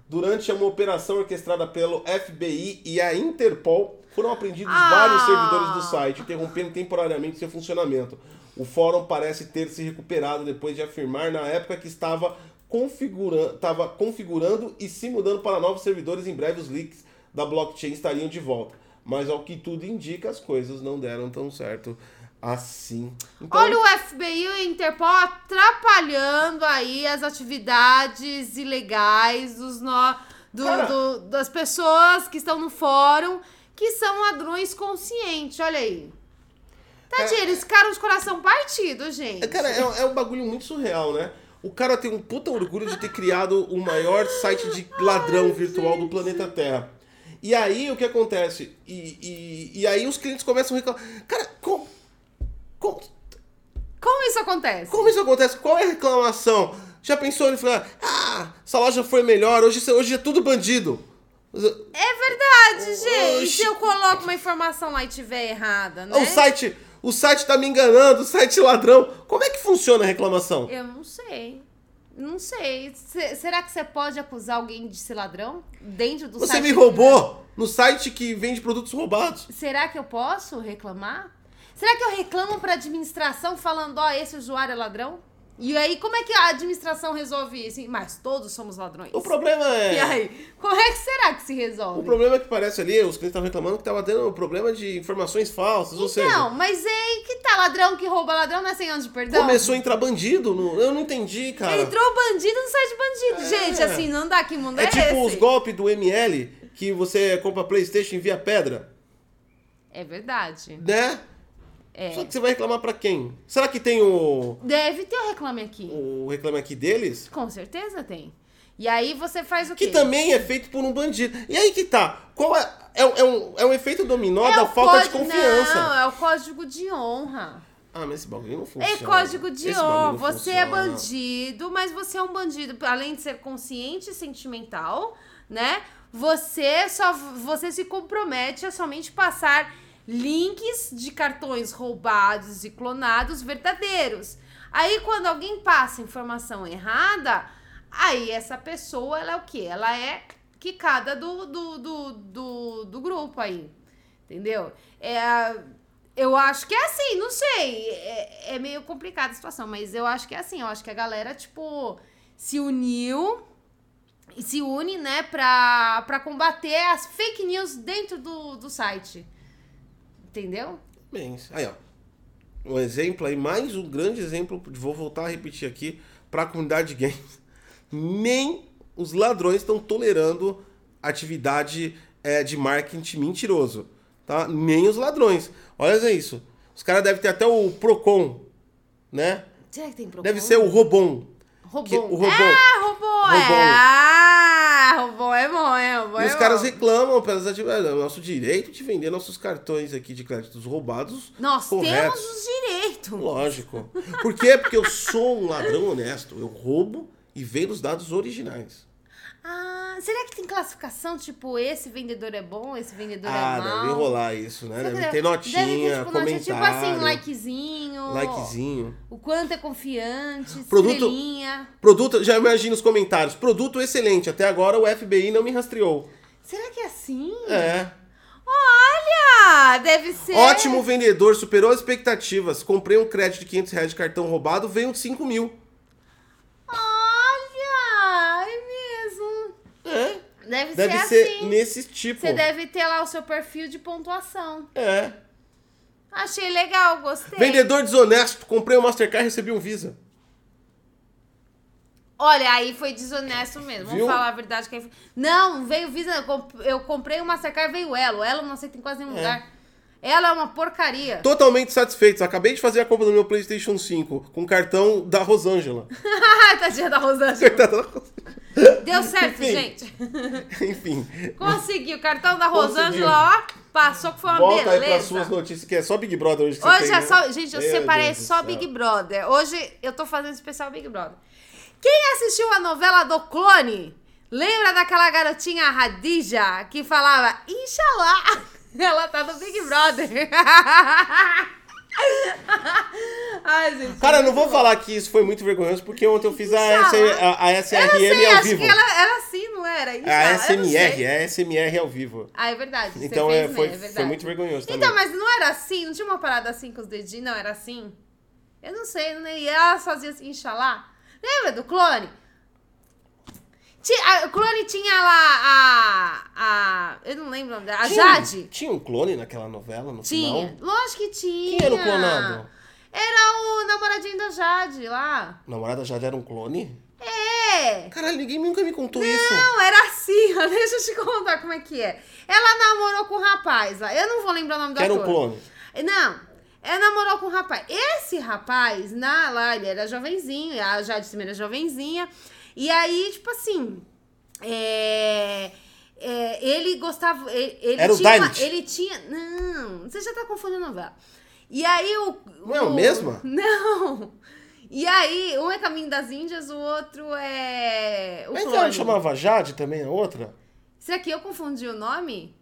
durante uma operação orquestrada pelo FBI e a Interpol, foram apreendidos Ah! vários servidores do site, interrompendo temporariamente seu funcionamento. O fórum parece ter se recuperado depois de afirmar na época que estava configurando, estava configurando e se mudando para novos servidores. Em breve, os leaks da blockchain estariam de volta. Mas ao que tudo indica, as coisas não deram tão certo assim. Então, Olha o FBI e o Interpol atrapalhando aí as atividades ilegais dos no, do- do- das pessoas que estão no fórum, que são ladrões conscientes. Olha aí. Tadinho, eles ficaram de coração partido, gente. É, Cara, é, é um bagulho muito surreal, né? O cara tem um puta orgulho de ter criado o maior site de ladrão virtual do planeta Terra. E aí o que acontece? E, e, e aí os clientes começam a reclamar. Cara, como, como, Como isso acontece? como isso acontece? Qual é a reclamação? Já pensou ele falar, ah, essa loja foi melhor, hoje, hoje é tudo bandido. É verdade, gente. Oxi. Se eu coloco uma informação lá e tiver errada, né? O site, o site tá me enganando, o site ladrão. Como é que funciona a reclamação? Eu não sei. Não sei. Se- será que você pode acusar alguém de ser ladrão? Dentro do Você site? me roubou no site que vende produtos roubados. Será que eu posso reclamar? Será que eu reclamo pra administração falando, ó, esse usuário é ladrão? E aí, como é que a administração resolve isso? Mas todos somos ladrões. O problema é. [LAUGHS] E aí, como é que será que se resolve? O problema é que parece ali, os clientes estavam reclamando que tava tendo um problema de informações falsas, ou seja, Não, mas aí que tá, ladrão que rouba ladrão não é 100 anos de perdão? começou a entrar bandido, no- eu não entendi, cara. Entrou bandido no site de bandido. É. Gente, assim, não dá que mundo é, é tipo os golpes do ML, que você compra Playstation e envia pedra, É verdade. né? É. Só que você vai reclamar pra quem? Será que tem o, Deve ter o Reclame Aqui. o reclame aqui deles? Com certeza tem. E aí você faz o quê? Que também é feito por um bandido. E aí que tá, qual é... É, é um, é um efeito dominó É da falta de confiança. Não, é o código de honra. Ah, mas esse bagulho não funciona. É código de honra. Você é funciona. bandido, mas você é um bandido, além de ser consciente e sentimental, né? Você só você se compromete a somente passar links de cartões roubados e clonados verdadeiros. Aí quando alguém passa informação errada, aí essa pessoa ela é o quê? Ela é quicada do, do, do, do, do grupo aí. Entendeu? É, eu acho que é assim, não sei. É, é meio complicada a situação, mas eu acho que é assim. Eu acho que a galera, tipo, se uniu e se une, né, pra, pra combater as fake news dentro do, do site. Entendeu? Bem, aí ó. Um exemplo aí, mais um grande exemplo, vou voltar a repetir aqui, para a comunidade de games. [LAUGHS] Nem os ladrões estão tolerando atividade é, de marketing mentiroso, tá? Nem os ladrões. Olha isso. Os caras devem ter até o Procon, né? Será que tem Procon? Deve ser o Robon. Robô. que- o Robon. Ah, robô, é. Robon. Ah, robô é bom, é robô E é os caras bom. reclamam pelas atividades. É o nosso direito de vender nossos cartões aqui de créditos roubados. Nós corretos. temos os direitos. Lógico. Por quê? Porque eu sou um ladrão honesto. Eu roubo e vendo os dados originais. Ah, será que tem classificação? Tipo, esse vendedor é bom, esse vendedor Ah, é mau? deve rolar isso, né? Que Deve ter notinha, deve ter, tipo, comentário. notinha, tipo assim, likezinho. Likezinho. O quanto é confiante, Produto- estrelinha. Produto, já imagina os comentários. Produto excelente. Até agora o FBI não me rastreou. Será que é assim? É. Olha! Deve ser. Ótimo vendedor, superou as expectativas. Comprei um crédito de 500 reais de cartão roubado, veio de 5 mil. Olha! É mesmo. É. Deve, Deve ser, ser assim. nesse tipo. Você deve ter lá o seu perfil de pontuação. É. Achei legal, gostei. Vendedor desonesto. Comprei um Mastercard e recebi um Visa. Olha, aí foi desonesto mesmo. Viu? Vamos falar a verdade. Que aí foi- Não, veio Visa. eu comp- Eu comprei o Mastercard, veio Elo. Elo não aceita em quase nenhum É. lugar. Ela é uma porcaria. Totalmente satisfeitos. Acabei de fazer a compra do meu PlayStation 5 com cartão da Rosângela. [LAUGHS] Tadinha da Rosângela. [LAUGHS] Da Ros- Deu certo, Enfim. gente. [LAUGHS] Enfim. Conseguiu. O cartão da. Rosângela, ó, passou que foi uma Volta aí beleza. para suas notícias, que é só Big Brother hoje que você Hoje tem, é né? só. Gente, eu Meu separei Deus só. Big Brother. Hoje eu tô fazendo especial Big Brother. Quem assistiu a novela do Clone? Lembra daquela garotinha Radija que falava Inxalá? [LAUGHS] Ela tá no Big Brother. [LAUGHS] Ai, gente. Cara, eu não vou falar que isso foi muito vergonhoso, porque ontem eu fiz a, S, a, a SRM sei, ao acho vivo. que ela era assim, não era? A eu não SMR, é a SMR ao vivo. Ah, é verdade. Então é, foi, mesmo, é foi muito vergonhoso também. Então, mas não era assim? Não tinha uma parada assim com os dedinhos? Não, era assim? Eu não sei, não, e ela fazia assim, Inxalá. Lembra do clone? Ti- a- O clone tinha lá a, a. Eu não lembro o nome dela. A Tinha- Jade? Tinha um clone naquela novela, no Tinha. final? Lógico que tinha. Quem era o clonado? Era o namoradinho da Jade lá. A namorada já era um clone? É. Caralho, ninguém nunca me contou isso. Não, era assim, [LAUGHS] ó. Deixa eu te contar como é que é. Ela namorou com um rapaz lá. Eu não vou lembrar o nome Que era um clone. Não, ela namorou com um rapaz. Esse rapaz, na, lá, ele era jovenzinho, a Jade também era jovenzinha. E aí, tipo assim, é, é, ele gostava. Ele, ele Era o tinha uma- Dalit? Ele tinha. Não, você já tá confundindo a novela. E aí o. Não é o mesmo? [LAUGHS] Não! E aí, um é Caminho das Índias, o outro é. O Mas clone. ela chamava Jade também, a outra? Será que eu confundi o nome?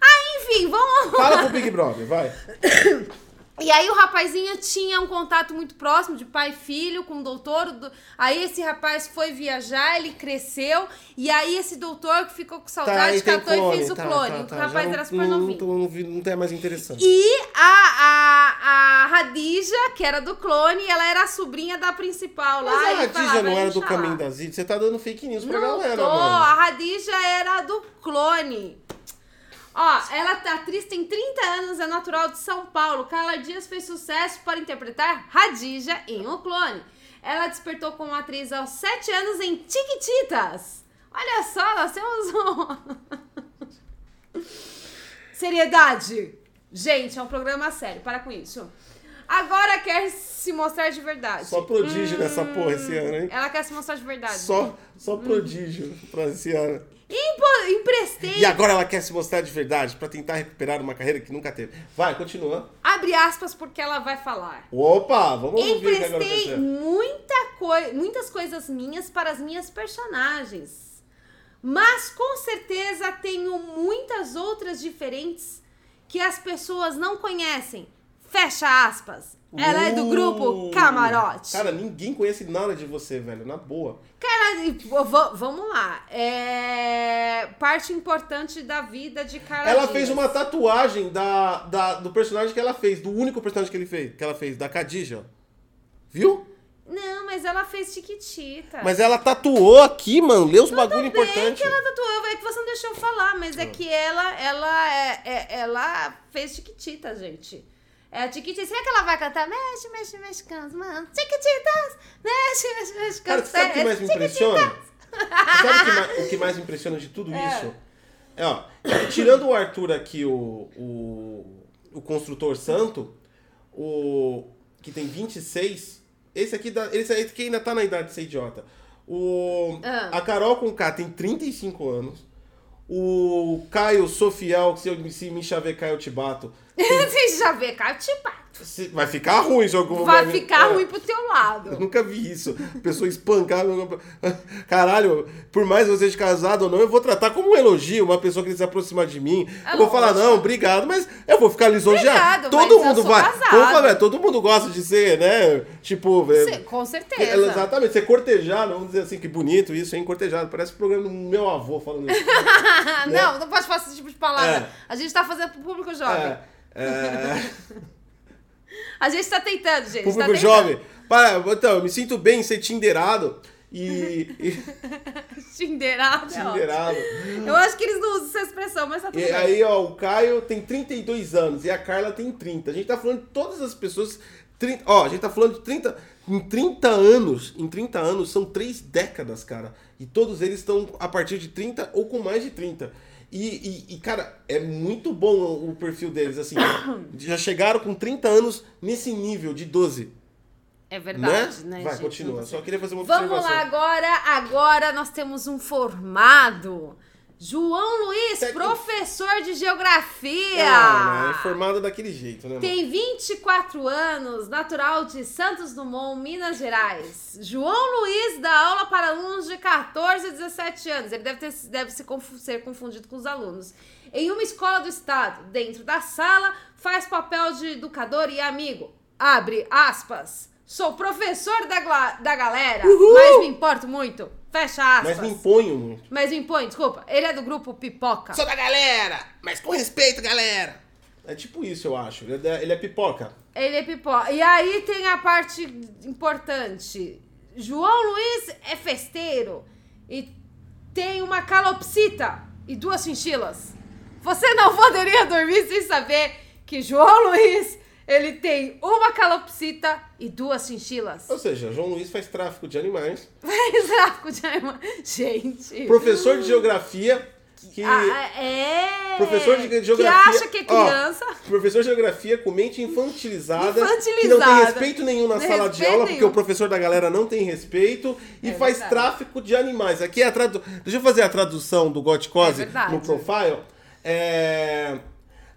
Ah, enfim, vamos Fala pro Big Brother, vai. [COUGHS] E aí o rapazinho tinha um contato muito próximo de pai e filho com o doutor. o do- Aí esse rapaz foi viajar, ele cresceu. E aí esse doutor que ficou com saudade e tem catou e fez o tá, clone. tá, o tá. rapaz Já era super novinho. Não, não, não tem mais interessante. E a, a, a Radija, que era do clone, ela era a sobrinha da principal lá. Mas a Radija não era do "Inxalá". caminho das Ilhas. Você tá dando fake news pra Não galera, tô, mano. a Radija era do clone. Ó, ela, a atriz tem 30 anos, é natural de São Paulo. Carla Dias fez sucesso para interpretar Radija em O Clone. Ela despertou como atriz aos 7 anos em Tiquititas. Olha só, nós temos um... [LAUGHS] Seriedade. Gente, é um programa sério, para com isso. Agora quer se mostrar de verdade. Só prodígio nessa porra esse ano, hein? Ela quer se mostrar de verdade. Só, só prodígio pra esse ano. Empo- emprestei. E agora ela quer se mostrar de verdade pra tentar recuperar uma carreira que nunca teve. Vai, continua. Abre aspas porque ela vai falar. Opa, vamos ouvir o que agora quer Emprestei muita coi muitas coisas minhas para as minhas personagens. Mas com certeza tenho muitas outras diferentes que as pessoas não conhecem. Fecha aspas. Ela é do grupo Uh, Camarote. Cara, ninguém conhece nada de você, velho, na boa. Cara, vamos lá. É parte importante da vida de Carla Ela Dias. fez uma tatuagem da, da, do personagem que ela fez, do único personagem que, ele fez, que ela fez, da Khadija. Viu? Não, mas ela fez Tiquitita. Mas ela tatuou aqui, mano. Lê os bagulho Bem importante. que ela tatuou, é que você não deixou eu falar, mas é que ela, ela, é, é- ela fez Tiquitita, gente. É a Tiquitita. Será que ela vai cantar? Mexe, mexe, mexe as mãos. Tiquititas! Mexe, mexe, mexe com Cara, sabe o que mais me impressiona? Sabe o que, mais, mais impressiona de tudo isso? É, ó, tirando o Arthur aqui, o, o, o construtor santo, o que tem 26, esse aqui, dá, esse aqui ainda tá na idade de ser idiota. O, Ah. A Carol com K tem 35 anos. O Caio Sofial, que se, eu, se me chavecar eu te bato. [LAUGHS] Você já vê, cara, te bato. Se- Vai ficar ruim algum Vai ficar é. ruim pro teu Eu lado. nunca vi isso. Pessoa espancar. meu- [LAUGHS] Caralho, por mais você seja casado ou não, eu vou tratar como um elogio uma pessoa que se aproximar de mim. É eu vou falar, não, obrigado, mas eu vou ficar lisonjeado. Todo eu mundo vai. falar, é, todo mundo gosta de ser, né? Tipo. é, Sim, com é, certeza. Exatamente, ser cortejado, vamos dizer assim, que bonito isso, hein? Cortejado. Parece o programa do meu avô falando isso. [LAUGHS] Não, não pode falar esse tipo de palavra. É. A gente tá fazendo pro público jovem. É, é, [LAUGHS] A gente tá tentando, gente. público tá jovem. Para, então, eu me sinto bem em ser tinderado e. e [LAUGHS] Tinderado. é tinderado. Eu acho que eles não usam essa expressão, mas tá tudo E bem. aí, ó, o Caio tem 32 anos e a Carla tem 30. A gente tá falando de todas as pessoas. 30, ó, a gente tá falando de 30. Em 30 anos, em 30 anos são três décadas, cara. E todos eles estão a partir de 30 ou com mais de 30. E, e, e, cara, é muito bom o perfil deles, assim. [COUGHS] já chegaram com 30 anos nesse nível de 12. É verdade, né? né? Vai, gente? continua. Só queria fazer uma Vamos observação. lá agora. Agora nós temos um formado. João Luiz, Técnico. professor de geografia. Ah, é formado daquele jeito, né? mano? Tem 24 anos, natural de Santos Dumont, Minas Gerais. João Luiz dá aula para alunos de 14 a 17 anos. Ele deve, ter, deve se confu- ser confundido com os alunos. Em uma escola do estado, dentro da sala, faz papel de educador e amigo. Abre aspas. Sou professor da, da galera, mas me importo muito. Fecha aspas. Mas me imponho muito. Mas me impõe, desculpa. Ele é do grupo Pipoca. Sou da galera, mas com respeito, galera. É tipo isso, eu acho. Ele é, ele é pipoca. Ele é pipoca. E aí tem a parte importante. João Luiz é festeiro e tem uma calopsita e duas chinchilas. Você não poderia dormir sem saber que João Luiz, ele tem uma calopsita e duas chinchilas. Ou seja, João Luiz faz tráfico de animais. [LAUGHS] Faz tráfico de animais. Gente. Professor de geografia que... Ah, é. Professor de geografia... Que acha que é ó, criança. professor de geografia com mente infantilizada. Que não tem Infantilizada. respeito nenhum na Não sala de aula, porque nenhum. o professor da galera não tem respeito. E É faz verdade. tráfico de animais. Aqui é a tradu... Deixa eu fazer a tradução do Goticose É no profile. É...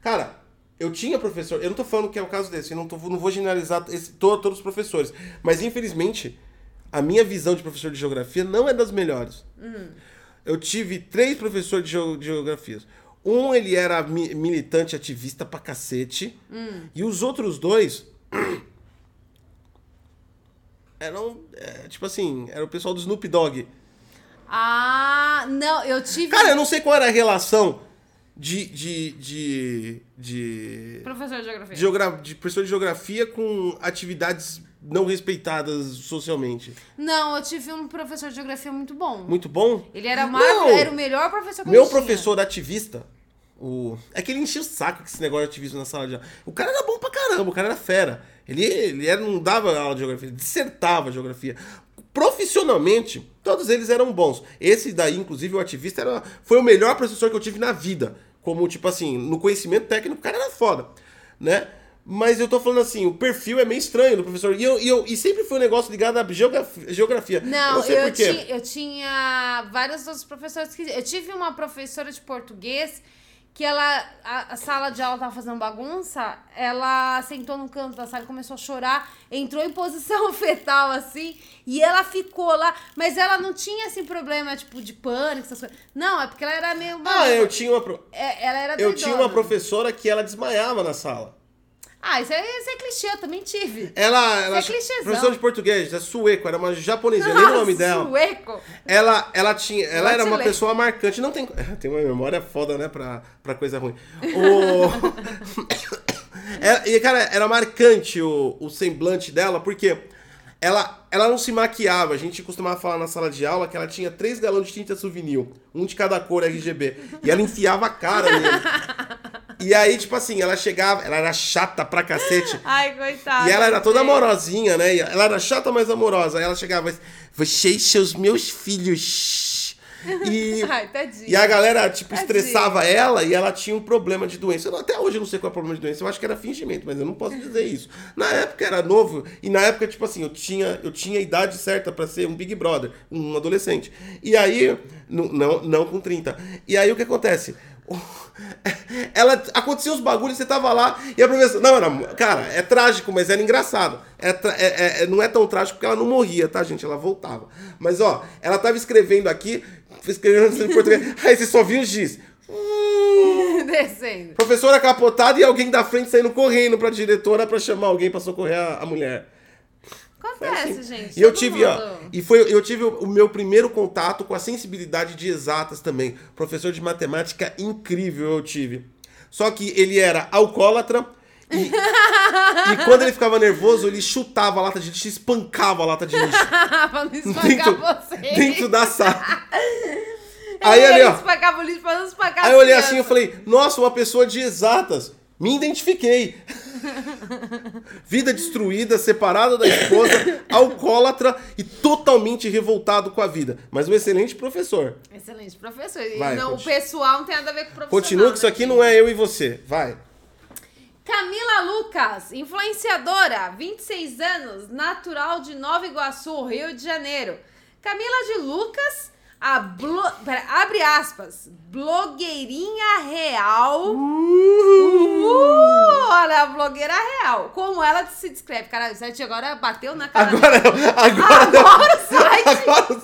Cara, eu tinha professor... Eu não tô falando que é o caso desse. Eu não, tô, não vou generalizar esse, to- todos os professores. Mas, infelizmente, a minha visão de professor de geografia não é das melhores. Eu tive três professores de, de geografia. Um, ele era mi- militante ativista pra cacete. E os outros dois... [CLEARS THROAT] eram, é, tipo assim, era o pessoal do Snoop Dogg. Ah, não, eu tive. Cara, eu não sei qual era a relação de... de, de, de, Professor de geografia. de, geogra- de professor de geografia com atividades não respeitadas socialmente. Não, eu tive um professor de geografia muito bom. Muito bom? Ele era, maravilhoso, era o melhor professor que Meu eu tinha. professor ativista, o... é que ele enchia o saco com esse negócio de ativismo na sala de aula. O cara era bom pra caramba, o cara era fera. Ele, ele era, não dava aula de geografia, ele dissertava geografia. Profissionalmente, todos eles eram bons. Esse daí, inclusive, o ativista, era, foi o melhor professor que eu tive na vida. Como, tipo assim, no conhecimento técnico, o cara era foda, né? Mas eu tô falando assim, o perfil é meio estranho do professor. E, eu, e, eu, e sempre foi um negócio ligado à geografia. geografia. eu Não, não sei eu, ti- eu tinha vários outros professores que. Eu tive uma professora de português que ela. A, a sala de aula tava fazendo bagunça, ela sentou no canto da sala e começou a chorar, entrou em posição [LAUGHS] fetal, assim, e ela ficou lá. Mas ela não tinha, assim, problema, tipo, de pânico, essas coisas. Não, é porque ela era meio. Ah, eu tinha uma. pro- É, ela era Eu doidona. tinha uma professora que ela desmaiava na sala. Ah, isso é, isso é clichê, eu também tive. Ela, ela é clichêzão. professora de português, é sueco, era uma japonesa, lembro o nome dela. Sueco. Ela, ela tinha, ela era uma Brasileiro. pessoa marcante, não tem, [LAUGHS] tem uma memória foda, né, pra, pra coisa ruim. O [LAUGHS] Ela- e cara, era marcante o, o semblante dela, porque ela, ela não se maquiava. A gente costumava falar na sala de aula que ela tinha três galões de tinta souvenir, um de cada cor RGB, e ela enfiava a cara nele. [LAUGHS] E aí, tipo assim, ela chegava, ela era chata pra cacete. Ai, coitada. E ela era toda amorosinha, né? Ela era chata, mas amorosa. Aí ela chegava, vocês, seus meus filhos E, [LAUGHS] Ai, e a galera, tipo, Tadinha. estressava ela e ela tinha um problema de doença. Eu, até hoje eu não sei qual é o problema de doença. Eu acho que era fingimento, mas eu não posso dizer isso. Na época era novo e na época, tipo assim, eu tinha, eu tinha a idade certa pra ser um Big Brother, um adolescente. E aí, não, não, não com 30. E aí o que acontece? [LAUGHS] Ela acontecia os bagulhos, você tava lá e a professora. Não, era. Cara, é trágico, mas era engraçado. É, tra- é- é- não é tão trágico porque ela não morria, tá, gente? Ela voltava. Mas, ó, ela tava escrevendo aqui, escrevendo em português. [LAUGHS] Aí você só viu o giz. [LAUGHS] Descendo. professora capotada e alguém da frente saindo correndo pra diretora pra chamar alguém pra socorrer a, a mulher. Foi Acontece, assim. gente. E eu tive, ó, mundo. e foi, eu tive o, o meu primeiro contato com a sensibilidade de exatas também. Professor de matemática incrível eu tive. Só que ele era alcoólatra e, [LAUGHS] e quando ele ficava nervoso, ele chutava a lata de lixo, espancava a lata de lixo [LAUGHS] pra não espancar dentro, você. dentro da sala. [LAUGHS] Aí ele ali, ó. espancava o lixo pra não espancar Aí eu olhei assim e falei, nossa, uma pessoa de exatas. Me identifiquei. [LAUGHS] Vida destruída, separada da esposa, alcoólatra e totalmente revoltado com a vida. Mas um excelente professor. Excelente, professor. E Vai, não, o continua. pessoal não tem nada a ver com o profissional. Continua que isso né, aqui gente? não é eu e você. Vai. Camila Lucas, influenciadora, 26 anos, natural de Nova Iguaçu, Rio de Janeiro. Camila de Lucas, a blo... Pera, abre aspas, blogueirinha real. Uh, olha, a blogueira real. Como ela se descreve. Cara, o site agora bateu na cara Agora, agora, Agora o site. agora,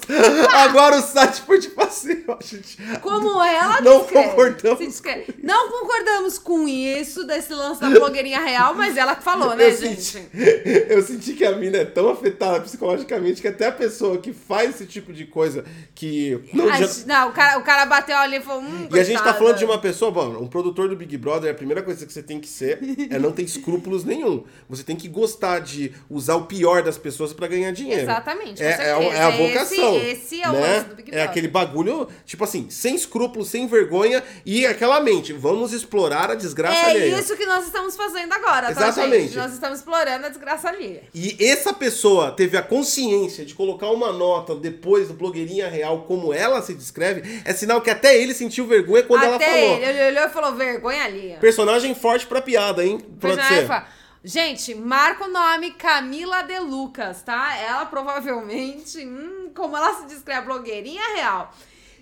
[LAUGHS] agora o site foi tipo assim, ó, gente. Como ela Não descreve, concordamos se descreve. Não concordamos com isso, desse lance da blogueirinha real, mas ela que falou, né, eu, gente? senti, [LAUGHS] eu senti que a mina é tão afetada psicologicamente que até a pessoa que faz esse tipo de coisa que. Não, A já- gente- não, o cara, o cara bateu ali e falou. Hum, E a gente tá falando de uma pessoa, bom, um produtor do Big Brother, a primeira coisa que você tem que ser é não ter escrúpulos nenhum. Você tem que gostar de usar o pior das pessoas pra ganhar dinheiro. Exatamente, É, é, é a Esse- vocação. esse é o né? lance do Big É Brother. aquele bagulho, tipo assim, sem escrúpulos, sem vergonha e aquela mente. Vamos explorar a desgraça É alheia. isso que nós estamos fazendo agora, tá, Exatamente. gente? Nós estamos explorando a desgraça alheia. E essa pessoa teve a consciência de colocar uma nota depois do blogueirinha real, como ela se descreve, é sinal que até ele sentiu vergonha quando ela Até falou. ele, ele olhou e falou, vergonha alheia. Personagem forte pra piada, hein? Pode Personagem ser. Gente, marca o nome Camila de Lucas, tá? Ela provavelmente, hum, como ela se descreve, blogueirinha real.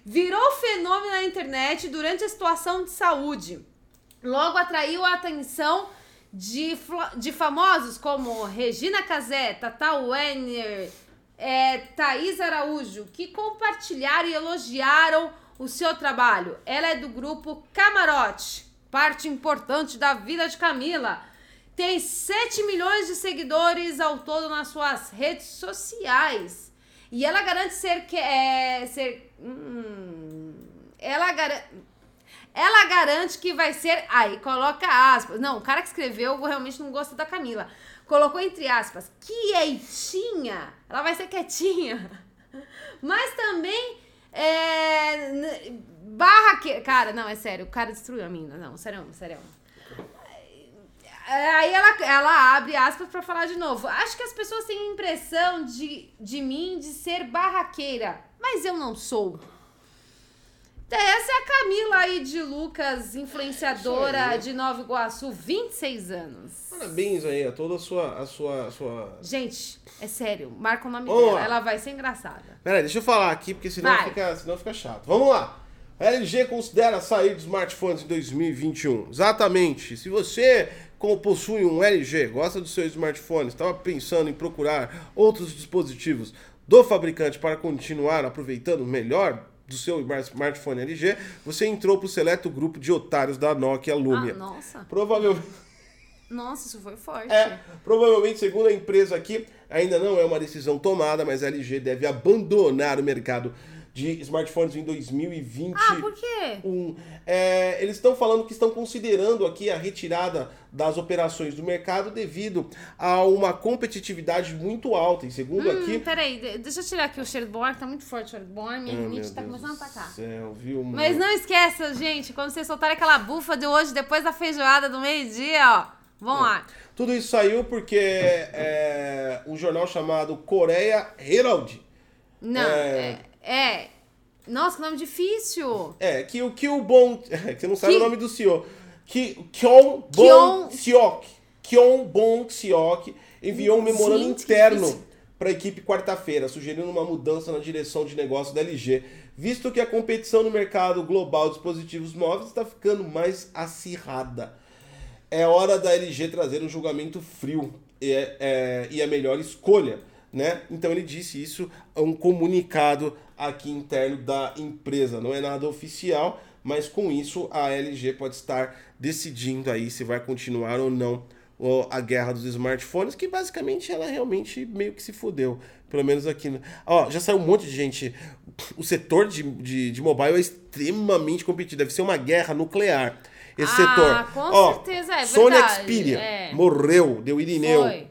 Virou fenômeno na internet durante a situação de saúde. Logo atraiu a atenção de, de famosos como Regina Casé, Tata Werner, é, Thaís Araújo, que compartilharam e elogiaram o seu trabalho. Ela é do grupo Camarote, parte importante da vida de Camila. Tem 7 milhões de seguidores ao todo nas suas redes sociais. E ela garante ser que é ser hum, ela garante ela garante que vai ser. Aí, coloca aspas. Não, o cara que escreveu realmente não gosta da Camila. Colocou entre aspas, quietinha. Ela vai ser quietinha. [LAUGHS] Mas também. É, barra que. Cara, não, é sério. O cara destruiu a mina. Não, sério, sério. Aí ela, ela abre aspas pra falar de novo. Acho que as pessoas têm a impressão de, de mim de ser barraqueira, mas eu não sou. Então, Essa é a Camila aí de Lucas, influenciadora de Nova Iguaçu, 26 anos. Parabéns aí a toda a sua. A sua, a sua... Gente, é sério, marca o nome Vamos dela, lá. ela vai ser engraçada. Pera aí, deixa eu falar aqui, porque senão Vai. fica, senão fica chato. Vamos lá. A LG considera sair dos smartphones em 2021. Exatamente. Se você como possui um LG, gosta do seu smartphone, estava pensando em procurar outros dispositivos do fabricante para continuar aproveitando melhor do seu smartphone LG, você entrou para o seleto grupo de otários da Nokia Lumia. Ah, nossa. Provavelmente. Nossa, isso foi forte. É, provavelmente, segundo a empresa aqui, ainda não é uma decisão tomada, mas a LG deve abandonar o mercado de smartphones em 2020. Ah, por quê? Um, é, eles estão falando que estão considerando aqui a retirada das operações do mercado devido a uma competitividade muito alta. E segundo Hum, aqui. peraí, de- deixa eu tirar aqui o cheiro do bom ar, tá muito forte o cheiro do bom ar, minha meu rinite tá Deus começando a atacar. Céu, viu, Mas não esqueça, gente, quando vocês soltarem aquela bufa de hoje, depois da feijoada do meio-dia, ó, vão lá. Tudo isso saiu porque é, um jornal chamado Coreia Herald Não, É. é. É Nossa, que nome difícil! É, que o que o [LAUGHS] que você não sabe o nome do CEO. Que Kyon Bon Seok. Kyon Bon Seok enviou um memorando Gente, interno para a equipe quarta-feira, sugerindo uma mudança na direção de negócio da LG, visto que a competição no mercado global de dispositivos móveis está ficando mais acirrada. É hora da LG trazer um julgamento frio e, é- é- e a melhor escolha, né? Então ele disse isso a um comunicado aqui interno da empresa. Não é nada oficial, mas com isso a LG pode estar decidindo aí se vai continuar ou não a guerra dos smartphones, que basicamente ela realmente meio que se fudeu. Pelo menos aqui. Ó, já saiu um monte de gente. O setor de, de, de mobile é extremamente competitivo. Deve ser uma guerra nuclear. Esse Ah, setor. com Ó, certeza, é Sony verdade, Xperia é. morreu, deu Irineu. Foi.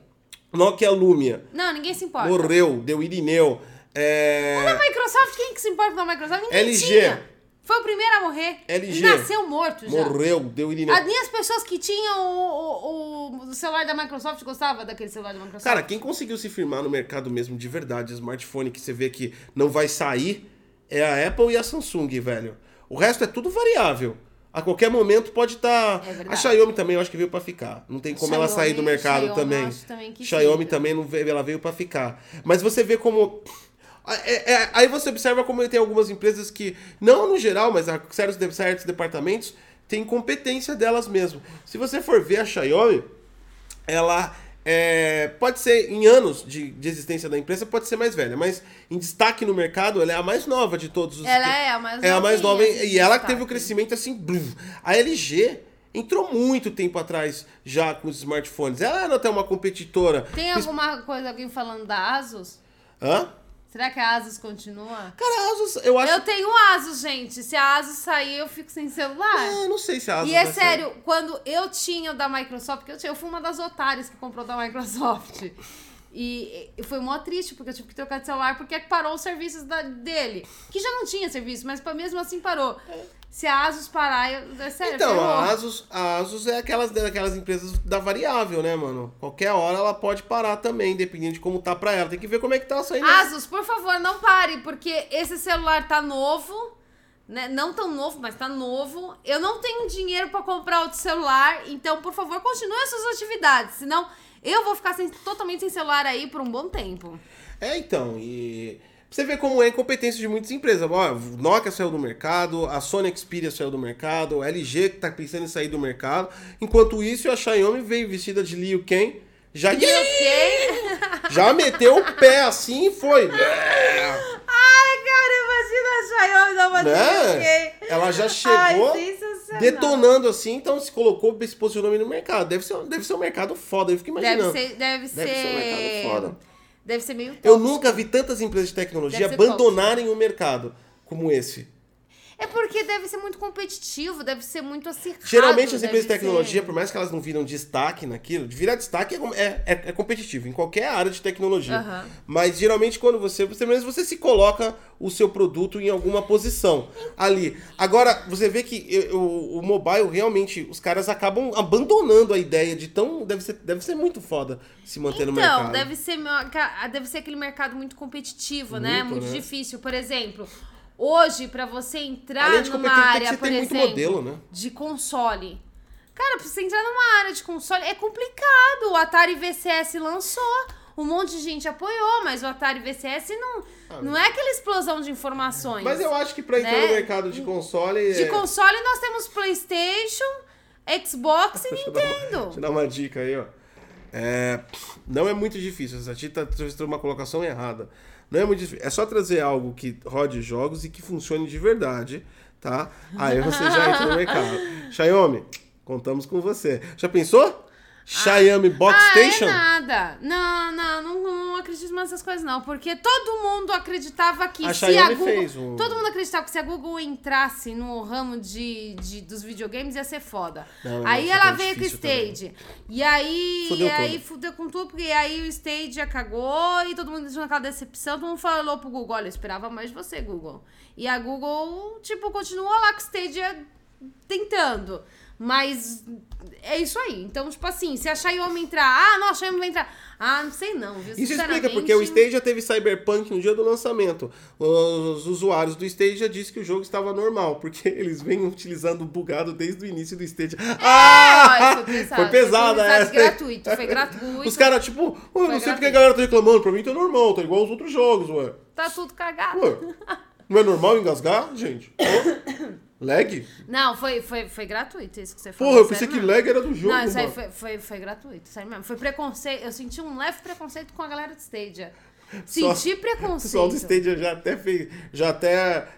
Nokia Lumia Não, ninguém se importa. morreu, deu Irineu. É... A Microsoft, quem que se importa com a Microsoft? Ninguém LG. tinha. Foi o primeiro a morrer. LG. Nasceu morto já. Morreu, deu. Ah, Nem as pessoas que tinham o, o, o celular da Microsoft gostavam daquele celular da Microsoft. Cara, quem conseguiu se firmar no mercado mesmo de verdade, smartphone que você vê que não vai sair, é a Apple e a Samsung, velho. O resto é tudo variável. A qualquer momento pode estar. É verdade. a Xiaomi também eu acho que veio pra ficar. Não tem como ela Xiaomi- sair do mercado Xiaomi também. também Xiaomi fica. também não veio, ela veio pra ficar. Mas você vê como. É- é- aí você observa como tem algumas empresas que, não no geral, mas há certos, certos departamentos, tem competência delas mesmo. Se você for ver a Xiaomi, ela é, pode ser, em anos de, de existência da empresa, pode ser mais velha, mas em destaque no mercado, ela é a mais nova de todos os. Ela é a mais É a mais nova e ela que destaque. teve o crescimento assim. blum. A LG entrou muito tempo atrás já com os smartphones. Ela era até uma competitora. Tem alguma coisa, alguém falando da Asus? Hã? Será que a Asus continua? Cara, a Asus, eu acho. Eu tenho Asus, gente. Se a Asus sair, eu fico sem celular. Ah, não sei se a Asus. E é sério, quando eu tinha o da Microsoft, porque eu, tinha, eu fui uma das otárias que comprou da Microsoft. E, e foi mó triste, porque eu tive que trocar de celular, porque parou os serviços da- dele. Que já não tinha serviço, mas mesmo assim parou. Se a Asus parar, eu, é sério, Então, ferrou. a Asus, a Asus é aquelas, daquelas empresas da variável, né, mano? Qualquer hora ela pode parar também, dependendo de como tá pra ela. Tem que ver como é que tá saindo. Asus, por favor, não pare, porque esse celular tá novo, né? Não tão novo, mas tá novo. Eu não tenho dinheiro pra comprar outro celular, então, por favor, continue as suas atividades, senão eu vou ficar sem- totalmente sem celular aí por um bom tempo. É, então, e você ver como é a incompetência de muitas empresas. Ó, o Nokia saiu do mercado, a Sony Xperia saiu do mercado, a LG que tá pensando em sair do mercado. Enquanto isso, a Xiaomi veio vestida de Liu Kang, já, Ok? [LAUGHS] já meteu o pé assim e foi. [LAUGHS] Ai, cara, imagina a Xiaomi dar uma né? Ela já chegou Ai, detonando assim, então se colocou, se posicionou no mercado. Deve ser, deve ser um mercado foda, eu fico Deve imaginando. ser, deve, Deve ser um mercado foda. Deve ser meio Eu tóxico. nunca vi tantas empresas de tecnologia abandonarem o mercado como esse. É porque deve ser muito competitivo, deve ser muito acirrado. Geralmente as empresas de tecnologia, ser- por mais que elas não viram destaque naquilo, de virar destaque é, é, é- é competitivo em qualquer área de tecnologia. Aham. Mas geralmente quando você, você mesmo você se coloca o seu produto em alguma posição ali. Agora, você vê que eh, o, o mobile realmente, os caras acabam abandonando a ideia de tão. Deve ser, deve ser muito foda se manter no mercado. Então, deve ser, deve ser aquele mercado muito competitivo, né? Muito, Muito né? difícil. Por exemplo, hoje, pra você entrar numa área, por exemplo, modelo, né? de console. Cara, pra você entrar numa área de console é complicado. O Atari VCS lançou. Um monte de gente apoiou, mas o Atari VCS não, não é aquela explosão de informações. Ah, Mas eu acho que pra entrar Né? no mercado de console. De é- console nós temos PlayStation, Xbox e [LAUGHS] Deixa eu dar uma- Nintendo. Deixa eu dar uma dica aí, ó. É, não é muito difícil. Essa Tita fez uma colocação errada. Não é muito difícil. É só trazer algo que rode jogos e que funcione de verdade, tá? Aí você já entra no mercado. [LAUGHS] Xiaomi, contamos com você. Já pensou? Xiaomi Box ah, Station? é nada. Não, não, não, não acredito mais nessas coisas, não. Porque todo mundo acreditava que A se Xiaomi a Google. fez um- Todo mundo acreditava que se a Google entrasse no ramo de, de- dos videogames ia ser foda. Não, aí não, ela ficou veio com o difícil também. Stage. E aí. Fudeu e aí tudo. fudeu com tudo, porque aí o Stage cagou e todo mundo deixou naquela decepção. Todo mundo falou pro Google: olha, eu esperava mais de você, Google. E a Google, tipo, continuou lá com o Stage tentando. Mas é isso aí. Então, tipo assim, se a Xiaomi entrar, ah, não, a Xiaomi vai entrar. Ah, não sei não, viu? Isso explica porque o Stadia teve Cyberpunk no dia do lançamento. Os usuários do Stadia disseram que o jogo estava normal, porque [LAUGHS] eles vêm utilizando o bugado desde o início do Stadia. É, ah! ó, foi pesado. Foi pesada foi essa. gratuito, foi gratuito. Os caras, tipo, "Ué, não sei gratuito. porque a galera tá reclamando, pra mim tá normal, tá igual aos outros jogos, ué. Tá tudo cagado. Ué, não é normal engasgar, gente? [COUGHS] Ô, lag? Não, foi, foi, foi gratuito isso que você falou. Porra, eu pensei que mesmo. lag era do jogo, Não, isso aí mano. foi, foi, foi gratuito, sério mesmo. Foi preconceito. Eu senti um leve preconceito com a galera do Stadia. Só- Senti [LAUGHS] O pessoal preconceito. do Stadia já até fez. Já até.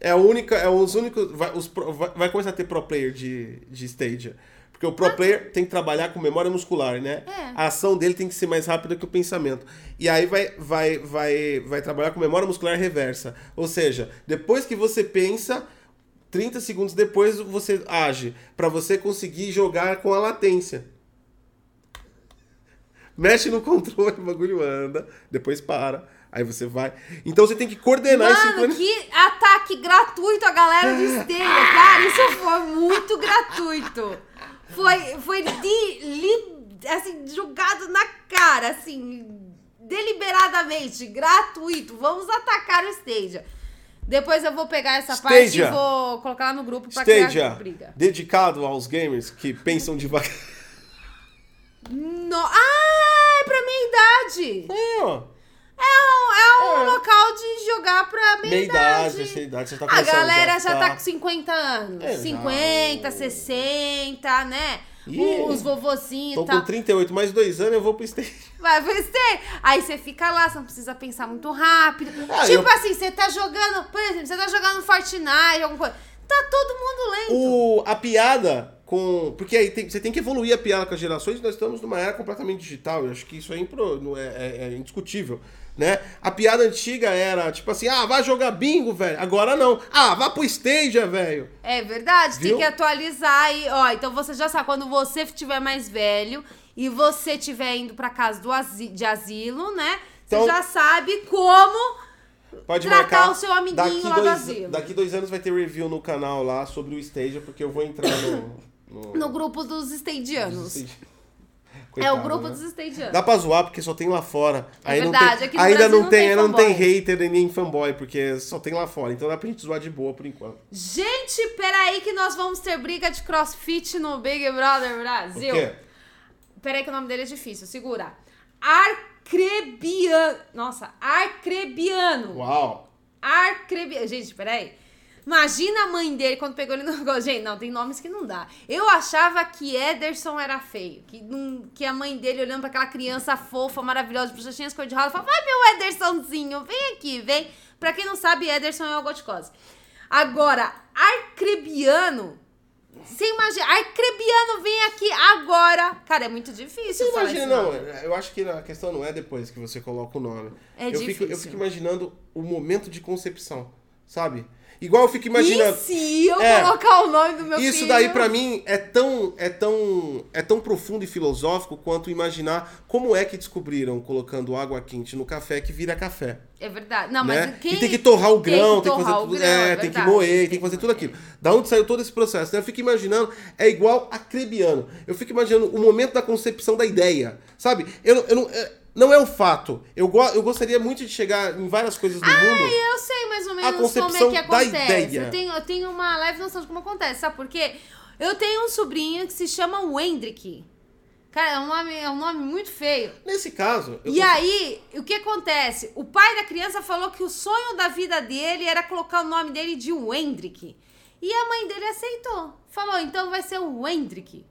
É a única. É os únicos. Vai, os vai, vai começar a ter pro player de, de Stadia. Porque o pro player tem que trabalhar com memória muscular, né? É. A ação dele tem que ser mais rápida que o pensamento. E aí vai, vai, vai, vai trabalhar com memória muscular reversa. Ou seja, depois que você pensa, 30 segundos depois você age. Pra você conseguir jogar com a latência. Mexe no [LAUGHS] controle, o bagulho anda, depois para. Aí você vai. Então você tem que coordenar esse Mano, que ataque gratuito a galera do [LAUGHS] Stadia, cara. Isso foi muito gratuito. Foi, foi de, li- assim, jogado na cara, assim, deliberadamente, gratuito. Vamos atacar o Stadia. Depois eu vou pegar essa parte e Stadia. vou colocar lá no grupo pra criar Stadia, briga. dedicado aos gamers que pensam devagar. No... Ah, é pra minha idade. É, ó. É um, é um É. local de jogar pra minha, Meia idade, idade. idade, tá A galera já ficar- tá com 50 anos. É, já. 50, 60, né? Os vovozinhos Tô com 38, mais dois anos eu vou pro Stadia. Vai você. Aí você fica lá, você não precisa pensar muito rápido. Ah, tipo eu- assim, você tá jogando, por exemplo, você tá jogando Fortnite, alguma coisa. Tá todo mundo lento. O, a piada com. Porque aí tem- você tem que evoluir a piada com as gerações, nós estamos numa era completamente digital. Eu acho que isso é, impro- é, é- é indiscutível. Né? A piada antiga era tipo assim: ah, vai jogar bingo, velho. Agora não. Ah, vá pro Stadia, velho. É verdade, Viu? tem que atualizar aí. Ó, então você já sabe, quando você estiver mais velho e você estiver indo pra casa do asi- de asilo, né? Então- você já sabe como Pode Tratar marcar. o seu amiguinho daqui lá do dois, asilo. Daqui dois anos vai ter review no canal lá sobre o Stadia, porque eu vou entrar no. no, no grupo dos estadianos. Stadia. é o Coitado, grupo né? dos estadianos. Dá pra zoar porque só tem lá fora. É Aí não verdade, tem, aqui no ainda Brasil não não tem, tem ainda não tem hater e nem fanboy, porque só tem lá fora. Então dá pra gente zoar de boa por enquanto. Gente, peraí que nós vamos ter briga de crossfit no Big Brother O Brasil. quê? Peraí que o nome dele é difícil, segura. Arcrebiano. Nossa, Arcrebiano. Uau! Arcrebiano. Gente, peraí. Imagina a mãe dele quando pegou ele no [LAUGHS] negócio. Gente, não, tem nomes que não dá. Eu achava que Ederson era feio. Que, não, que a mãe dele olhando pra aquela criança fofa, maravilhosa, de bochechinhas cor-de-rosa, falava: Vai, meu Edersonzinho, vem aqui, vem. Pra quem não sabe, Ederson é o Goticose. Agora, Arcrebiano. Você imagina, Arcrebiano vem aqui agora. Cara, é muito difícil. Você imagina, não, eu acho que a questão não é depois que você coloca o nome. É eu Fico, eu difícil. fico imaginando o momento de concepção, sabe? Igual eu fico imaginando. E se eu É. colocar o nome do meu filho? Isso daí pra mim é tão, é tão, é tão profundo e filosófico quanto imaginar como é que descobriram colocando água quente no café que vira café. É verdade. Não, né? mas quem... E tem que torrar o grão, tem que, fazer tudo, grão, é, é tem que moer, tem Tem que fazer tudo aquilo. Da onde saiu todo esse processo? Então eu fico imaginando, é igual a Crebiano. Eu fico imaginando o momento da concepção da ideia, sabe? Eu, não- eu não, é, não é um fato. Eu, go, eu gostaria muito de chegar em várias coisas do mundo. Eu sei mais ou menos como é que da acontece. ideia. Eu tenho, eu tenho uma leve noção de como acontece, sabe por quê? Eu tenho um sobrinho que se chama Wendrick. Cara, é um nome, é um nome muito feio. Nesse caso, eu E aí, o que acontece? O pai da criança falou que o sonho da vida dele era colocar o nome dele de Wendrick. E a mãe dele aceitou. Falou, então vai ser o Wendrick.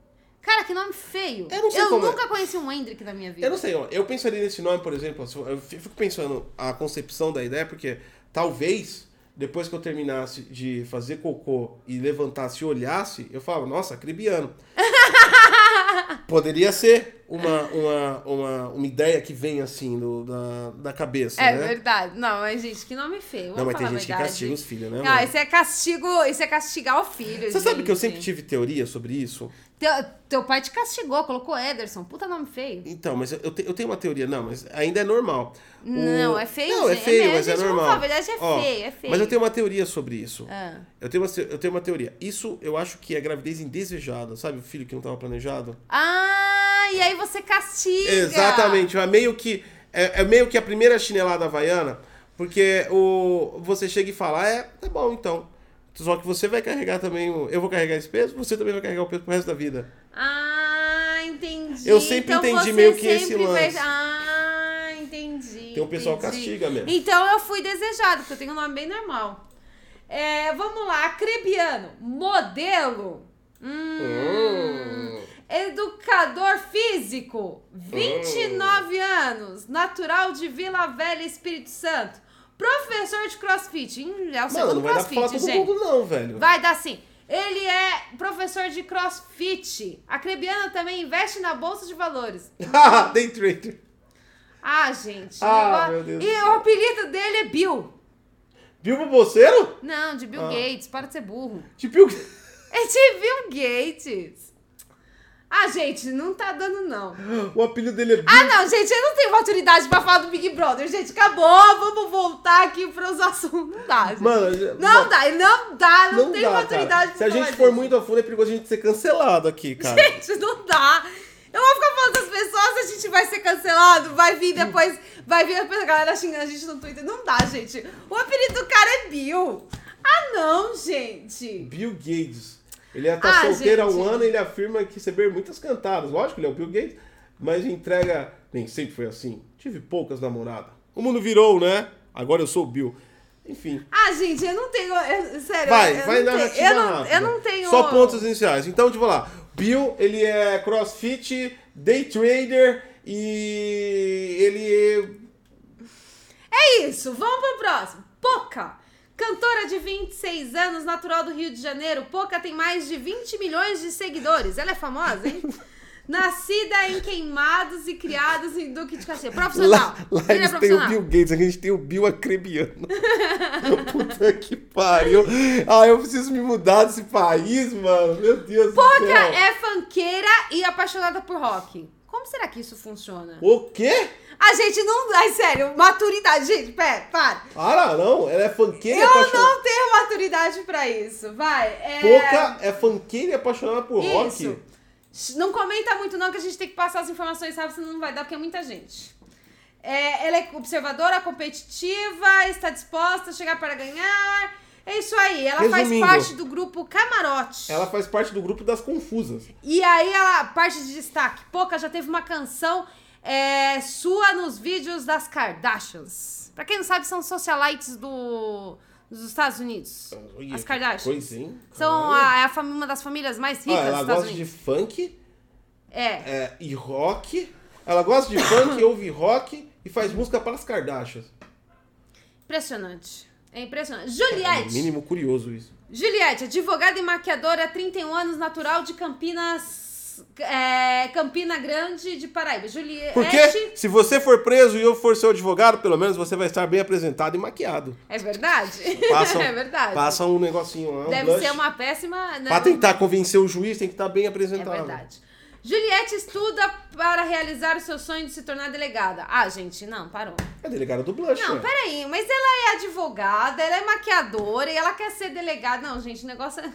Cara, que nome feio. Eu não sei como é. nunca conheci um Wendrick na minha vida. Eu não sei, ó, eu pensaria nesse nome, por exemplo, eu eu fico pensando a concepção da ideia, porque talvez, depois que eu terminasse de fazer cocô e levantasse e olhasse, eu falava, nossa, acribiano. [LAUGHS] Poderia ser. Uma, uma, uma, uma ideia que vem assim do, da, da cabeça, É né? verdade. Não, mas, gente, que nome feio. Não, Vamos mas tem gente que castiga os filhos, né? Ah, mano? isso é castigo, isso é castigar o filho. Você sabe que eu gente. sempre tive teoria sobre isso? Teu, teu pai te castigou, colocou Ederson. Puta nome feio. Então, mas eu, eu te- eu tenho uma teoria, não, mas ainda é normal. O- Não, é feio, Não, é gente. feio, É, mas é gente, vamos normal. falar, a verdade é Ó, feio, é feio. Mas eu tenho uma teoria sobre isso. Ah. Eu, tenho uma, eu tenho uma teoria. Isso eu acho que é gravidez indesejada, sabe? O filho que não estava planejado. Ah, e aí você castiga. Exatamente, é meio que é, é meio que a primeira chinelada havaiana, porque o você chega e fala, é, tá bom então. Só que você vai carregar também, o, eu vou carregar esse peso, você também vai carregar o peso pro resto da vida. Ah, entendi. Eu sempre Então entendi meio que esse sempre vai- lance. Ah, entendi. Tem um pessoal que entendi. castiga mesmo. Então eu fui desejado, porque eu tenho um nome bem normal. É, vamos lá, Acrebiano, modelo. Hum, Hum. Educador físico, 29 anos, natural de Vila Velha, Espírito Santo. Professor de crossfit. Hum, é o Mano, segundo não vai dar pra falar crossfit, todo gente. mundo não, velho. Vai dar sim. Ele é professor de crossfit. A Crebiana também investe na bolsa de valores. [LAUGHS] Day trader. Ah, gente. Ah, meu Deus E o apelido dele é Bill. Viu pro bolseiro? Não, de Bill Ah. Gates. Para de ser burro. Tipo, É de Bill Gates. Ah, gente, não tá dando, não. o apelido dele é Bill. Ah, não, gente, eu não tenho maturidade pra falar do Big Brother. Gente, acabou. Vamos voltar aqui pros assuntos. Não dá, gente. Mano, Não dá, não dá. Não, tenho dá, maturidade cara. pra Se a gente for disso. muito a fundo, é perigoso a gente ser cancelado aqui, cara. Gente, não dá. Eu vou ficar falando das pessoas, a gente vai ser cancelado, vai vir depois, vai vir a galera xingando a gente no Twitter. Não dá, gente. O apelido do cara é Bill. Ah, não, gente. Bill Gates. Ele tá Ah, solteiro há um gente. ano e ele afirma que receber muitas cantadas. Lógico, ele é o Bill Gates, mas entrega. Nem sempre foi assim. Tive poucas namoradas. O mundo virou, né? Agora eu sou o Bill. Enfim. Ah, gente, eu não tenho. eu- sério, Vai, eu vai não narrativa tenho, eu não, eu não tenho. Só pontos iniciais. Então, eu falar. Bill, ele é crossfit, day trader e ele É isso, vamos pro próximo. Poca. Cantora de 26 anos, natural do Rio de Janeiro. Poca tem mais de 20 milhões de seguidores. Ela é famosa, hein? [LAUGHS] Nascida em Queimados e criados em Duque de Caxias. Profissional. Lá, lá Ele é eles têm o. Bill Gates, a gente tem o Bill Acrebiano. [LAUGHS] Puta que pariu. Ah, eu preciso me mudar desse país, mano. Meu Deus do Poca céu. é funkeira e apaixonada por rock. Como será que isso funciona? O quê? A gente não. Ai, sério, maturidade. Gente, pera, para. Para, não. Ela é funkeira e Eu não tenho maturidade pra isso. Vai. É... Poca é funkeira e apaixonada por Isso. rock. Não comenta muito, não, que a gente tem que passar as informações rápido, senão não vai dar, porque é muita gente. É, ela é observadora, competitiva, está disposta a chegar para ganhar. É isso aí. Ela Resumindo. faz parte do grupo Camarote. Ela faz parte do grupo das confusas. E aí, ela, parte de destaque. Pouca já teve uma canção é, sua nos vídeos das Kardashians. Pra quem não sabe, são socialites do, dos Estados Unidos. Olha, As Kardashians. Coisa, hein? São a, é a uma das famílias mais ricas Ah, ela dos Estados gosta de funk É. é, e rock. Ela gosta de funk, [COUGHS] ouve rock e faz música para as Kardashians. Impressionante. É impressionante. É, no Juliette. mínimo curioso isso. Juliette, advogada e maquiadora, 31 anos, natural de Campinas. é, Campina Grande de Paraíba. Juliette. Porque se você for preso e eu for seu advogado, pelo menos você vai estar bem apresentado e maquiado. É verdade? Passa, [LAUGHS] é verdade. Passa um negocinho lá, um Deve blush. ser uma péssima. né? Pra tentar convencer o juiz, tem que estar bem É apresentado. verdade. Juliette estuda para realizar o seu sonho de se tornar delegada. Ah, gente, não, parou. É delegada do blush, Não, ué. peraí, mas ela é advogada, ela é maquiadora e ela quer ser delegada. Não, gente, o negócio é.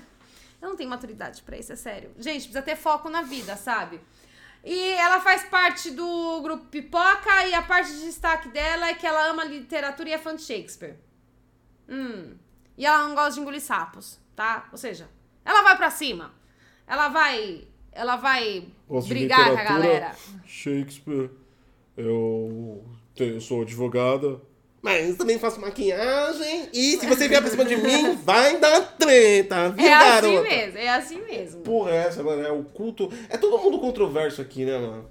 Eu não tenho maturidade pra isso, é sério. Gente, precisa ter foco na vida, sabe? E ela faz parte do grupo Pipoca e a parte de destaque dela é que ela ama literatura e é fã de Shakespeare. Hum. E ela não gosta de engolir sapos, tá? Ou seja, ela vai pra cima. Ela vai. Ela vai Gosto brigar com a galera. Shakespeare. Eu, te- sou advogada. Mas também faço maquiagem. E se você vier pra cima de mim, vai dar treta, viu, É assim garota? mesmo, é assim mesmo. Porra, é essa, mano. É o culto. É todo mundo controverso aqui, né, mano?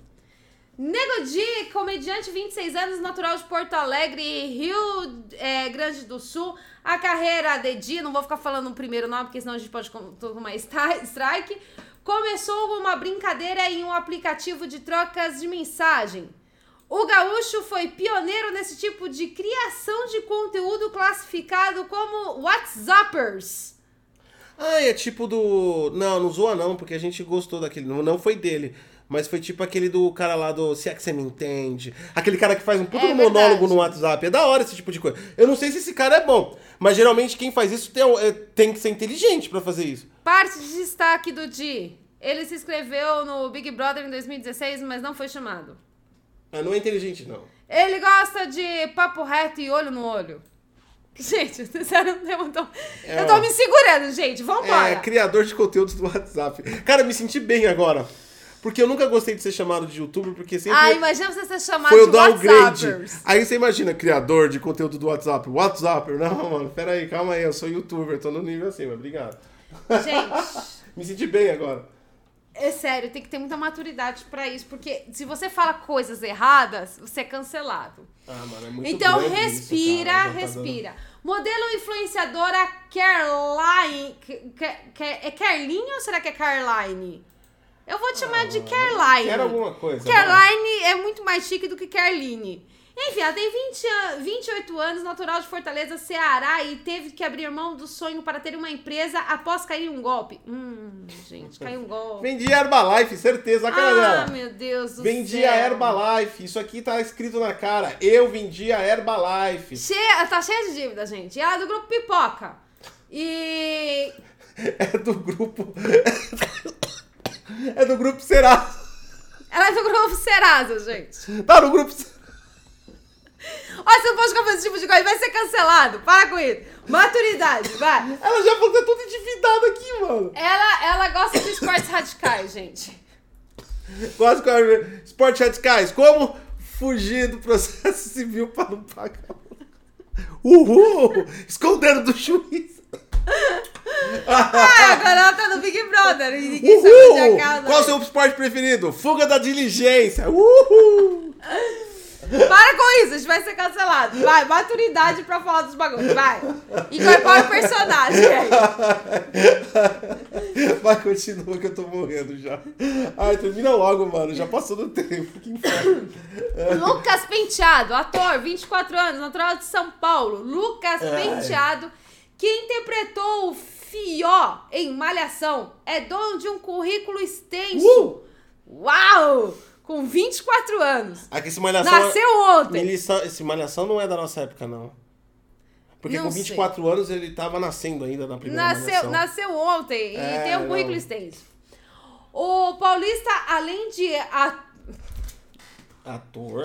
Nego Di, comediante, 26 anos, natural de Porto Alegre, Rio é, Grande do Sul. A carreira de Di, não vou ficar falando o primeiro nome, porque senão a gente pode tomar strike. Começou uma brincadeira em um aplicativo de trocas de mensagem. O gaúcho foi pioneiro nesse tipo de criação de conteúdo classificado como WhatsAppers. Ah, é tipo do. Não, não zoa não, porque a gente gostou daquele. Não, foi dele. Mas foi tipo aquele do cara lá do Se é que você me entende. Aquele cara que faz um puto É monólogo no WhatsApp. É da hora esse tipo de coisa. Eu não sei se esse cara é bom. Mas geralmente quem faz isso tem, é, tem que ser inteligente pra fazer isso. Parte de destaque do Di. Ele se inscreveu no Big Brother em 2016, mas não foi chamado. Ah, não é inteligente, não. Ele gosta de papo reto e olho no olho. Gente, sério, eu tô, É, eu tô me segurando, gente. Vambora. É, criador de conteúdos do WhatsApp. Cara, me senti bem agora. Porque eu nunca gostei de ser chamado de youtuber, porque sempre Ah, imagina você ser chamado foi de downgrade. Aí você imagina, criador de conteúdo do WhatsApp. WhatsApp, não, mano, peraí, calma aí, eu sou youtuber, tô no nível acima, obrigado. Gente, [LAUGHS] Me senti bem agora. é sério, tem que ter muita maturidade pra isso, porque se você fala coisas erradas, você é cancelado. Ah, mano, é muito Então grande isso, respira, cara, já tá respira. Modelo influenciadora Caroline. Ca- ca- É Carline ou será que é Caroline? Eu vou te chamar de dando- Caroline. Quero alguma coisa. vai. Caroline é muito mais chique do que Carline. Enfim, ela tem 20 an 28 anos, natural de Fortaleza, Ceará, e teve que abrir mão do sonho para ter uma empresa após cair um golpe. Hum, gente, caiu um golpe. Vendi Herbalife, certeza, a cara Ah, dela. meu Deus do Vendi céu. a Herbalife, isso aqui tá escrito na cara. Eu vendi a Herbalife. Cheia, tá cheia de dívida, gente. E ela é do grupo Pipoca. E. [LAUGHS] É do grupo. É do grupo Serasa. Ela é do grupo Serasa, gente. Tá no grupo Serasa. Olha, se eu posso fazer esse tipo de coisa, vai ser cancelado. Para com isso. Maturidade, vai. Ela já falou que é tudo endividado aqui, mano. Ela, ela gosta de esportes radicais, gente. Quase que eu- Esporte radicais. Como fugir do processo civil para não pagar? Uhul! Escondendo do juiz. Ah, [LAUGHS] agora ela tá no Big Brother e ninguém sabe onde é a Uhul! casa. Qual o seu esporte preferido? Fuga da diligência. Uhul! Para com isso, a gente vai ser cancelado. Vai, maturidade pra falar dos bagulhos, vai. Incorpora o personagem. [LAUGHS] Vai, continua que eu tô morrendo já. Ai, termina logo, mano. Já passou do tempo. Que inferno. Lucas Penteado, ator, 24 anos, natural de São Paulo. Lucas Ai. Que interpretou o Fió em Malhação, é dono de um currículo extenso. Uh! Uau! Com 24 anos. Aqui esse malhação. Nasceu ontem. Melissa- Esse malhação não é da nossa época, não. Porque Não com 24 anos ele tava nascendo ainda na primeira Nasceu, malhação. nasceu ontem É, e tem um currículo não. extenso. O Paulista, além de. a- Ator.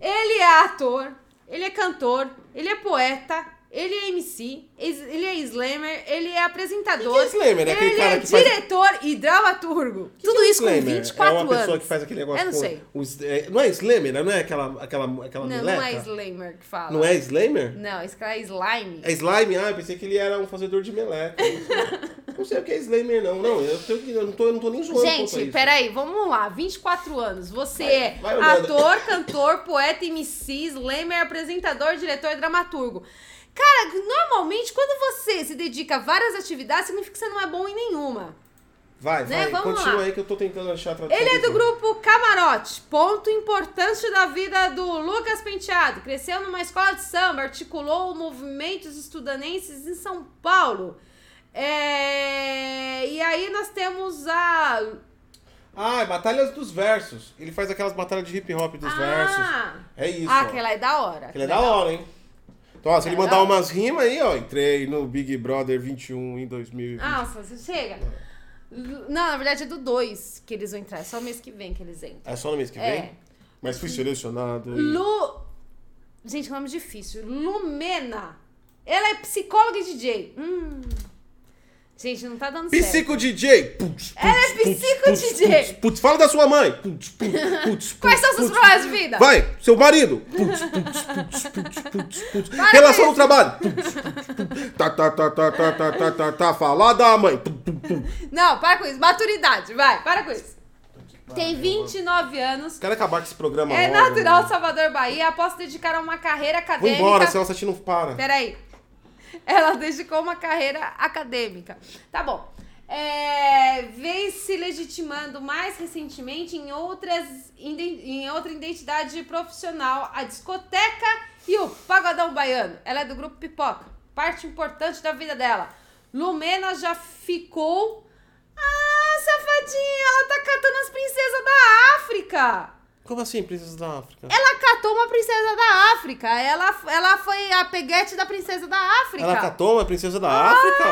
Ele é ator, ele é cantor, ele é poeta, ele é MC, ele é slammer, ele é apresentador. E que é slammer? É aquele ele é que faz- diretor e dramaturgo. Que Tudo que é isso com Slammer? 24 É uma pessoa anos. que faz aquele negócio Eu não com sei. o s- é, não é Slammer? Não é aquela, aquela, aquela Não, não é slammer que fala. Não é Slammer? Não, esse cara é slime. É slime? Ah, eu pensei que ele era um fazedor de meleca. [LAUGHS] não sei o que é Slammer, não. Não, eu, tenho que- eu não, tô, eu não tô nem zoando Gente, peraí, vamos lá. 24 anos. Você Vai, é vai ator, cantor, poeta, MC, slammer, apresentador, diretor e dramaturgo. Cara, normalmente quando você se dedica a várias atividades, significa que você não é bom em nenhuma. Vai, né, vai, vamos continua lá. aí que eu tô tentando achar a tradução. Ele é do grupo Camarote, ponto importante da vida do Lucas Penteado. Cresceu numa escola de samba, articulou movimentos estudanenses em São Paulo. É, E aí nós temos a. Ah, é Batalhas dos Versos. Ele faz aquelas batalhas de hip hop dos versos. Ah, É isso. ah aquela é da hora. Aquele é da hora, hein? Então, ó, se ele da mandar hora. umas rimas aí, ó, entrei no Big Brother 21 em 2020. Nossa, você chega. Não, na verdade é do 2 que eles vão entrar. É só mês que vem que eles entram. É só no mês que vem? É. Mas fui selecionado. e- Lu. Gente, nome difícil. Lumena. Ela é psicóloga e DJ. Hum. Gente, não tá dando certo. Psico DJ! Putz, Ela é putz, psico putz, DJ. Putz, putz, fala da sua mãe! Putz, putz, putz, [LAUGHS] Quais putz, são os seus putz. problemas de vida? Vai, seu marido! Putz, putz, putz, putz, putz, putz. Para Relação no trabalho! Putz, putz, putz. Tá, tá, tá, tá, tá, tá, tá, tá, tá, fala da mãe! Não, para com isso. Maturidade, vai, para com isso. Tem 29 anos. Quero acabar com esse programa É logo, natural mano. de Salvador, Bahia. Após se dedicar a uma carreira Vou acadêmica. embora, senão essa não para. Peraí. [LAUGHS] Ela dedicou uma carreira acadêmica. Tá bom. é, vem se legitimando mais recentemente em, outras, em outra identidade profissional, a discoteca e o pagodão baiano. Ela é do grupo Pipoca, parte importante da vida dela. Lumena já ficou. Ah, safadinha, ela tá catando as princesas da África! Como assim, princesa da África? Ela catou uma princesa da África. Ela, ela foi a peguete da princesa da África. Ela catou uma princesa da ah, África?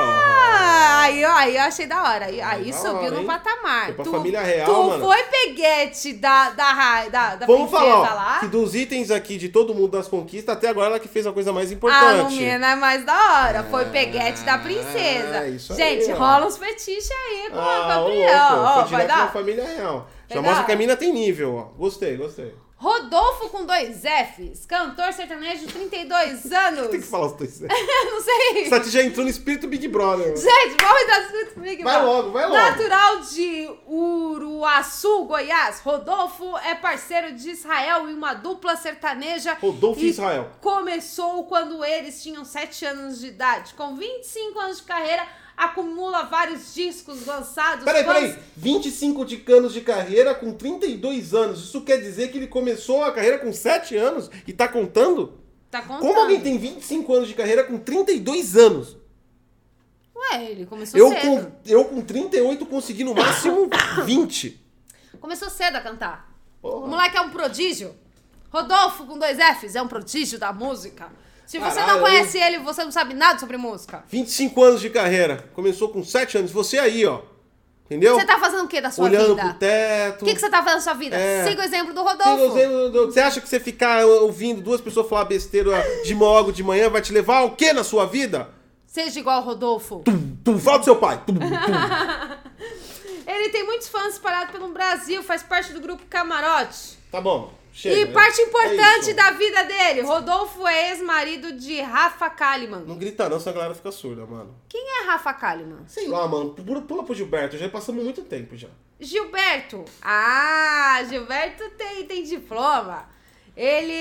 Aí, aí eu achei da hora. Aí, aí subiu hora, no patamar. Foi pra tu, família real, tu mano. foi peguete da, da, da, da Vamos princesa falar, ó, lá. que dos itens aqui de todo mundo das conquistas, até agora ela que fez a coisa mais importante. A Lumena é mais da hora. Foi peguete da princesa. É, isso Gente, aí, rola uns fetiches aí com ah, a Gabriel. Ó, vai dar. família real. Já mostra que a mina tem nível, ó. Gostei, gostei. Rodolfo com dois Fs, cantor sertanejo de 32 anos. Tem que falar os dois [LAUGHS] Fs. não sei. Sati já entrou no espírito Big Brother. Mano. Gente, vamos entrar no espírito Big Vai Brother. logo, vai logo. Natural de Uruaçu, Goiás, Rodolfo é parceiro de Israel em uma dupla sertaneja. Rodolfo e Israel. Começou quando eles tinham 7 anos de idade. Com 25 anos de carreira, acumula vários discos lançados. Peraí, fãs- peraí. 25 de anos de carreira com 32 anos. Isso quer dizer que ele começou a carreira com 7 anos e tá contando? Tá contando. Como alguém tem 25 anos de carreira com 32 anos? Ué, ele começou Eu cedo. com, eu com 38 consegui no máximo [COUGHS] 20. Começou cedo a cantar. Porra. O moleque é um prodígio. Rodolfo, com dois Fs, é um prodígio da música. Se você Caralho, não conhece ele, você não sabe nada sobre música. 25 anos de carreira. Começou com 7 anos. Você aí, ó. Entendeu? Você tá fazendo o que da sua Olhando vida? pro teto. O que, que você tá fazendo na sua vida? É. Siga o exemplo do Rodolfo. exemplo do- Você acha que você ficar ouvindo duas pessoas falar besteira de mogo de manhã vai te levar ao quê na sua vida? Seja igual o Rodolfo. Tum, tum, fala do seu pai. Tum, tum. [LAUGHS] Ele tem muitos fãs espalhados pelo Brasil, faz parte do grupo Camarote. Tá bom. Chega, e né? parte É importante isso. da vida dele, Rodolfo é ex-marido de Rafa Kalimann. Não grita não, senão a galera fica surda, mano. Quem é Rafa Kalimann? Sei lá, mano. Pula, pula pro Gilberto. Já passamos muito tempo já. Gilberto. Ah, Gilberto tem, tem diploma. [LAUGHS] Ele,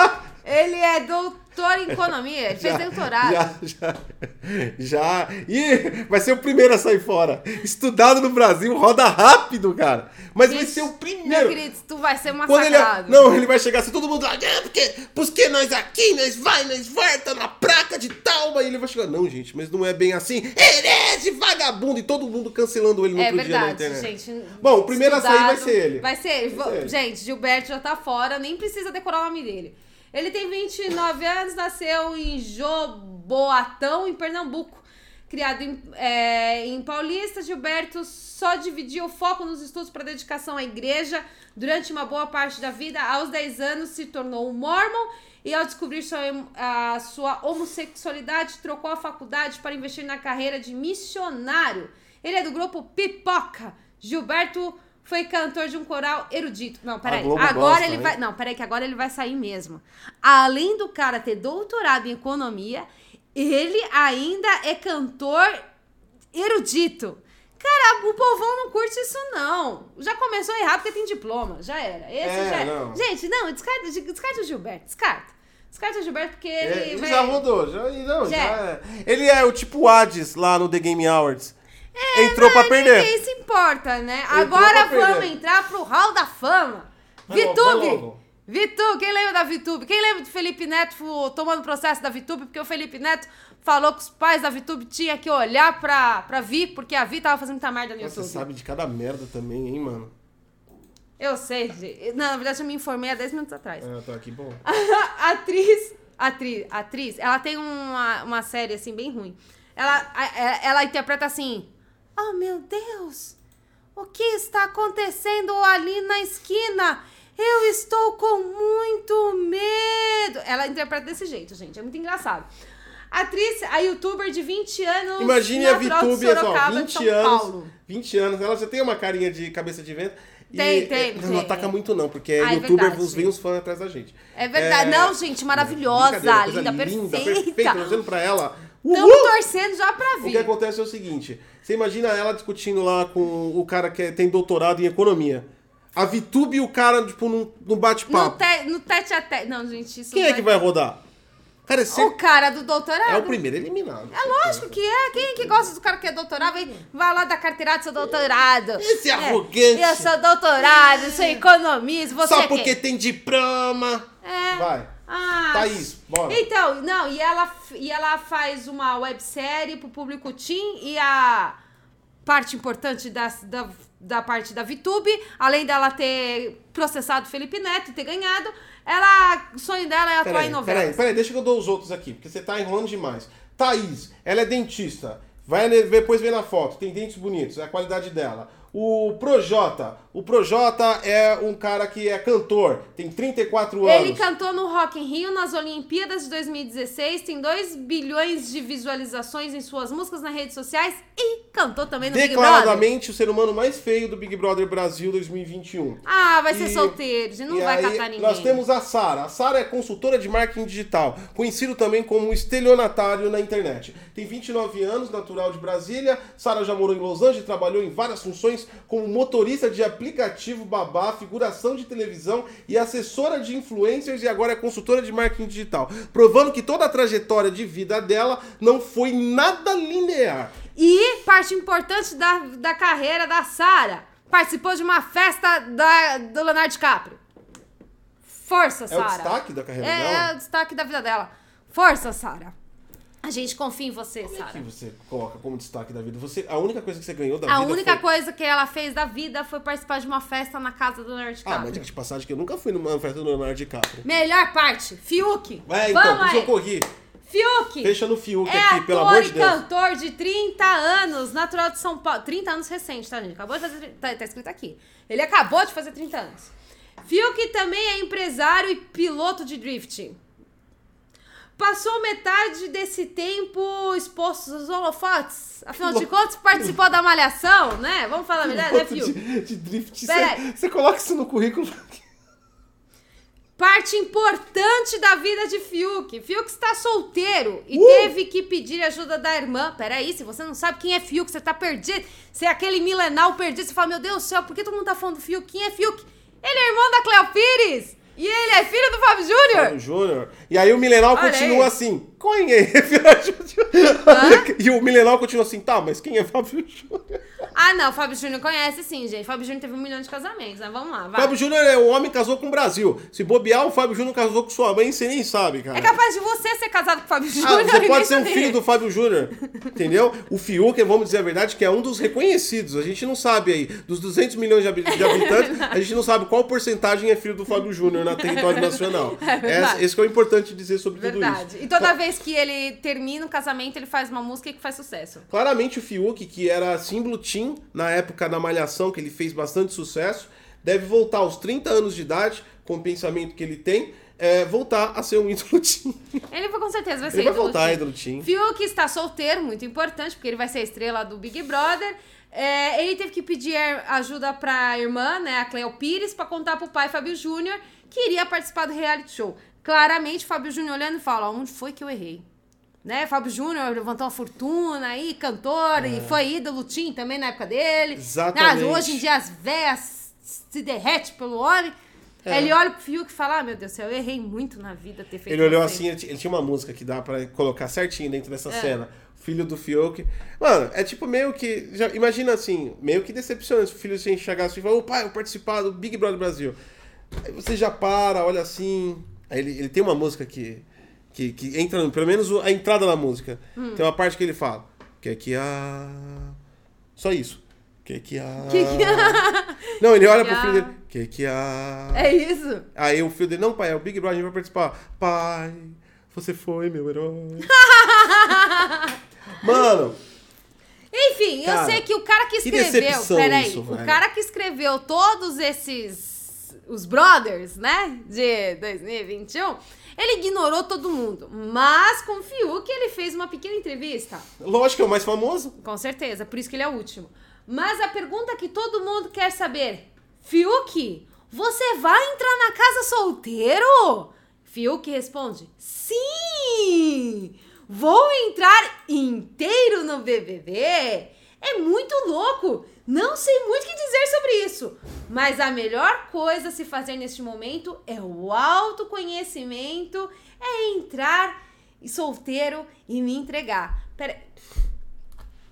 [LAUGHS] ele é doutor em economia, ele fez [LAUGHS] doutorado. Já, já, já. Ih, vai ser o primeiro a sair fora. Estudado no Brasil, roda rápido, cara. Mas vai Ixi, ser o Meu primeiro. querido, tu vai ser ele, massacrado. não, ele vai chegar assim, todo mundo lá, é, porque, porque nós aqui, nós vai, nós volta na placa de Talma, e ele vai chegar, não, gente, mas não é bem assim, herege, vagabundo, e todo mundo cancelando ele no É outro dia na verdade, internet. gente. Bom, o primeiro a sair vai ser ele. Vai ser ele. Vai ser ele. Gente, Gilberto já tá fora, nem precisa decorar o nome dele. Ele tem 29 anos, nasceu em Joboatão, em Pernambuco. Criado em, é, em Paulista, Gilberto só dividia o foco nos estudos para dedicação à igreja. Durante uma boa parte da vida, aos 10 anos, se tornou um mormon e, ao descobrir sua, a sua homossexualidade, trocou a faculdade para investir na carreira de missionário. Ele é do grupo Pipoca. Gilberto foi cantor de um coral erudito. Não, peraí. Agora gosta, ele hein? vai. Não, peraí, que agora ele vai sair mesmo. Além do cara ter doutorado em economia, ele ainda é cantor erudito. Cara, o povão não curte isso, não. Já começou errado porque tem diploma. Já era. Esse É, já não. Gente, não, descarta, descarta o Gilberto. Descarta. Descarta o Gilberto porque É, ele. ele vai- já rodou, já, não, Já. já é. Ele é o tipo Hades lá no The Game Awards. Entrou pra Mas perder. Ninguém se importa, né? Entrou Agora perder. vamos entrar pro Hall da Fama. Vai Vitube! logo. Vitube, quem lembra da Vitube? Quem lembra do Felipe Neto tomando processo da Vitube? Porque o Felipe Neto falou que os pais da Vitube tinham que olhar pra, pra Vi, porque a Vi tava fazendo muita merda no Você YouTube. sabe de cada merda também, hein, mano? Eu sei, gente. Não, na verdade eu me informei há 10 minutos atrás. É, tô aqui, bom. A [LAUGHS] atriz, atriz, atriz, ela tem uma, uma série assim bem ruim. Ela, é- ela interpreta assim: Oh meu Deus, o que está acontecendo ali na esquina? Eu estou com muito medo. Ela interpreta desse jeito, gente. É muito engraçado. Atriz, a youtuber de 20 anos. Imagine a VTube, ó, Sorocaba, de 20 São anos. Paulo. 20 anos, ela já tem uma carinha de cabeça de vento. e- Tem, tem, Não, tem. ataca muito não, porque Ah, é youtuber verdade. vem os fãs atrás da gente. É verdade. É, Não, gente, maravilhosa, linda, linda, perfeita. perfeita. Torcendo pra ela. Estamos torcendo já pra O que acontece é o seguinte: você imagina ela discutindo lá com o cara que tem doutorado em economia. A Vitube e o cara, tipo, num, num No, bate-papo. te, no tete a tete. Não, gente, isso Quem é que vai rodar? Cara, é, O cara do doutorado. é o primeiro eliminado. É lógico que é. Quem que gosta do cara que é doutorado? Vai, vai lá da carteirada do seu doutorado. Esse É, arrogante. Eu sou doutorado, eu sou economista, você Só é porque tem diploma. É. Vai. Ah, Thaís, bora. Então, não, e ela, e ela faz uma websérie pro público teen e a parte importante da, da, da parte da VTube, além dela ter processado Felipe Neto e ter ganhado, ela, o sonho dela é atuar Peraí, em peraí, novelas. peraí, deixa que eu dou os outros aqui, porque você tá enrolando demais. Thaís, ela é dentista. Vai depois ver na foto, tem dentes bonitos, é a qualidade dela. O Projota, o Projota é um cara que é cantor, tem 34 anos. Ele cantou no Rock in Rio nas Olimpíadas de 2016, tem 2 bilhões de visualizações em suas músicas nas redes sociais e cantou também no Big Brother. Declaradamente o ser humano mais feio do Big Brother Brasil 2021. Ah, vai ser E- solteiro, não vai aí, catar ninguém. Nós temos a Sara. A Sara é consultora de marketing digital, conhecido também como estelionatário na internet. Tem 29 anos, natural de Brasília. Sara já morou em Los Angeles, trabalhou em várias funções como motorista de aplicativo, babá, figuração de televisão e assessora de influencers e agora é consultora de marketing digital, provando que toda a trajetória de vida dela não foi nada linear. E parte importante da, da carreira da Sara, participou de uma festa da, do Leonardo DiCaprio. Força, É o Sara. destaque da carreira É, dela? é o destaque da vida dela. Força, Sara. A gente confia em você, O que Sara. você coloca como destaque da vida? Você, a única coisa que você ganhou da A vida única foi... coisa que ela fez da vida foi participar de uma festa na casa do Leonardo Ah, DiCaprio. mas diga de passagem que eu nunca fui numa festa do Leonardo DiCaprio. Melhor parte, Fiuk. É, então, Vamos isso eu aí. corri. Fiuk. Fecha no Fiuk É aqui, pelo amor de Deus. cantor de 30 anos, natural de São Paulo. 30 anos recente, tá, gente? Acabou de fazer. Tá, tá escrito aqui. Ele acabou de fazer 30 anos. Fiuk também é empresário e piloto de drift. Passou metade desse tempo exposto aos holofotes. Afinal de contas, participou da malhação, né? Vamos falar a verdade, né, Fiuk? de, de drift. Você, você coloca isso no currículo. Parte importante da vida de Fiuk. Fiuk está solteiro e Uh! teve que pedir ajuda da irmã. Peraí, se você não sabe quem é Fiuk, você tá perdido. Você é aquele milenal perdido. Você fala, meu Deus do céu, por que todo mundo tá falando do Fiuk? Quem é Fiuk? Ele é irmão da Cleo Pires. E ele é filho do Fábio Júnior. Fábio Júnior. E aí o Milenal Olha continua aí. assim. Quem [LAUGHS] é? e o Milenal continua assim, tá, mas quem é Fábio Júnior? Ah, não, Fábio Júnior conhece sim, gente. Fábio Júnior teve um milhão de casamentos, né? Vamos lá, vai. Fábio Júnior é o homem que casou com o Brasil. Se bobear, o Fábio Júnior casou com sua mãe, você nem sabe, cara. É capaz de você ser casado com o Fábio Ah, Júnior você e nem pode ser um filho do Fábio Júnior, entendeu? O Fiuk, vamos dizer a verdade, que é um dos reconhecidos. A gente não sabe aí, dos 200 milhões de habi- de habitantes, [LAUGHS] a gente não sabe qual porcentagem é filho do Fábio Júnior na território nacional. [LAUGHS] É verdade. Esse que é o importante dizer sobre tudo Verdade. isso. E toda vez que ele termina o casamento, ele faz uma música que faz sucesso. Claramente o Fiuk, que era símbolo teen na época da Malhação, que ele fez bastante sucesso, deve voltar aos 30 anos de idade, com o pensamento que ele tem, é, voltar a ser um [LAUGHS] ídolo teen. Ele com certeza vai ser Ele vai ídolo voltar teen. ídolo teen. Fiuk está solteiro, muito importante, porque ele vai ser a estrela do Big Brother. É, ele teve que pedir ajuda pra irmã, né, a Cleo Pires, pra contar pro pai, Fábio Júnior, que iria participar do reality show. Claramente, Fábio Júnior olhando e fala, onde foi que eu errei? Né, Fábio Júnior levantou uma fortuna aí, cantor, e foi ídolo teen também na época dele. É. Exatamente. Né, hoje em dia as véias se derrete pelo homem. É. Ele olha pro Fiuk e fala, ah, meu Deus do céu, eu errei muito na vida ter feito Ele olhou você." assim, ele ele tinha uma música que dá pra colocar certinho dentro dessa É. cena. Filho do Fiuk. Mano, é tipo meio que. Já, imagina assim, meio que decepcionante se o filho assim chegar assim e falar, ô pai, eu participar do Big Brother Brasil. Aí você já para, olha assim. Ele, ele tem uma música que, que, que entra, pelo menos a entrada na música. Hum. Tem uma parte que ele fala. Que que há. Só isso. Que que há. Que que há? [LAUGHS] Não, ele olha Que pro filho dele. Que que há. É isso. Aí o filho dele, não, pai, é o Big Brother, a gente vai participar. Pai, você foi meu herói. [LAUGHS] Mano, Enfim, Cara, eu sei que o cara que que escreveu. decepção Peraí, isso, o cara que escreveu todos esses. Os brothers, né? De 2021. Ele ignorou todo mundo. Mas com o Fiuk ele fez uma pequena entrevista. lógico que é o mais famoso. Com certeza, por isso que ele é o último. Mas a pergunta que todo mundo quer saber: Fiuk, você vai entrar na casa solteiro? Fiuk responde: Sim! Vou entrar inteiro no BBB? É muito louco! Não sei muito o que dizer sobre isso. Mas a melhor coisa a se fazer neste momento é o autoconhecimento, é entrar solteiro e me entregar. Pera.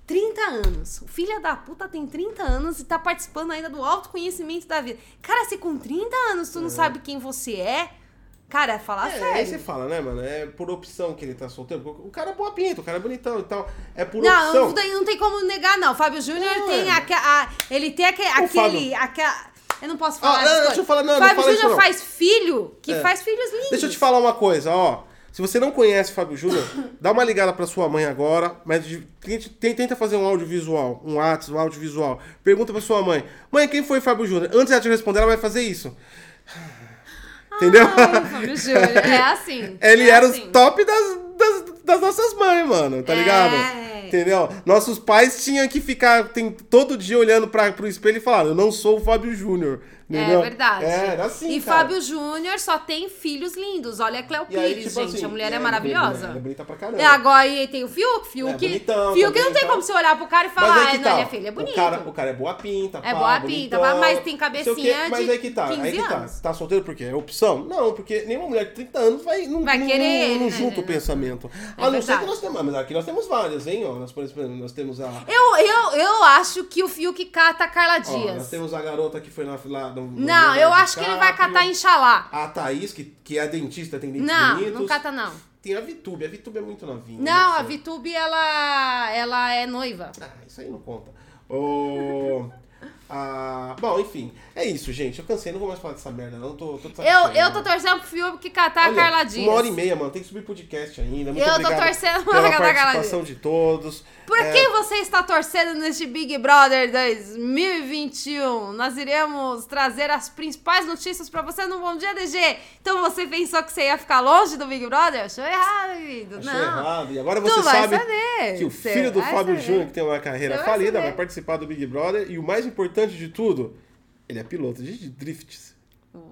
30 anos. O filho da puta tem 30 anos e tá participando ainda do autoconhecimento da vida. Cara, se com 30 anos tu não sabe quem você é, cara, é falar É, sério. aí você fala, né, mano? É por opção que ele tá solteiro. O cara é boa pinta, o cara é bonitão e tal. É por Não, opção. não não tem como negar, não. O Fábio Júnior Não, tem é. aque- a, Ele tem aque- aquele. Eu não posso Ah, falar. não, essas deixa eu falar, não, não Fábio fala Júnior faz filho que É. faz filhos lindos. Deixa eu te falar uma coisa, ó. Se você não conhece o Fábio Júnior, [COUGHS] dá uma ligada pra sua mãe agora, mas de- tenta fazer um audiovisual, um WhatsApp, um audiovisual. Pergunta pra sua mãe, mãe, quem foi Fábio Júnior? Antes dela te responder, ela vai fazer isso. Entendeu? Fábio Júnior. É [LAUGHS] assim. Ele é era assim. os top das, das, das nossas mães, mano, tá É. ligado? Entendeu? Nossos pais tinham que ficar tem, todo dia olhando pra, pro espelho e falar, eu não sou o Fábio Júnior. Entendeu? É verdade. É, era assim, e cara. Fábio Júnior só tem filhos lindos. Olha a Cleo E aí, Pires, tipo gente. assim, a mulher é, é, maravilhosa. Ela é bonita pra caramba. É, agora e tem o Fiuk, Fiuk. É, bonitão Fiuk não tem tá? como você olhar pro cara e falar, aí que não, tá. ele é filho, é bonito. O cara, o cara é boa pinta, É pá, boa pinta, mas tem cabecinha. Mas de aí que tá, 15 aí que tá. Tá solteiro por quê? É opção? Não, porque nenhuma mulher de 30 anos vai, não, Vai não, querer não, não né? junta o É pensamento. a não ser que nós temos, mas aqui nós temos várias, hein, ó. Nós, por exemplo, nós temos a... Eu, eu, eu acho que o Fiuk cata a Carla Dias. nós temos a garota que foi na, lá no Não, eu acho que ele vai catar Inxalá. A Thaís, que, que é dentista, tem dentes Não, bonitos. não cata não. Tem a Vitube, a Vitube é muito novinha. Não, né, a Vitube, ela, ela é noiva. Ah, isso aí não conta. O... [LAUGHS] Ah, bom, enfim. É isso, gente. Eu cansei, não vou mais falar dessa merda, não. Tô, tô Eu, eu tô torcendo pro Fiuk catar a Olha, Carla Dias. Uma hora e meia, mano. Tem que subir podcast ainda. Muito Eu tô torcendo pra pela catar a participação de todos. Por É, quem você está torcendo neste Big Brother 2021? Nós iremos trazer as principais notícias pra você no Bom Dia DG. Então você pensou que você ia ficar longe do Big Brother? Achou errado, querido. Achou Não. errado. E agora você sabe saber. que o Você filho do vai Fábio. Júnior, que tem uma carreira Você vai falida, saber. vai participar do Big Brother. E o mais importante de tudo, ele é piloto de drifts.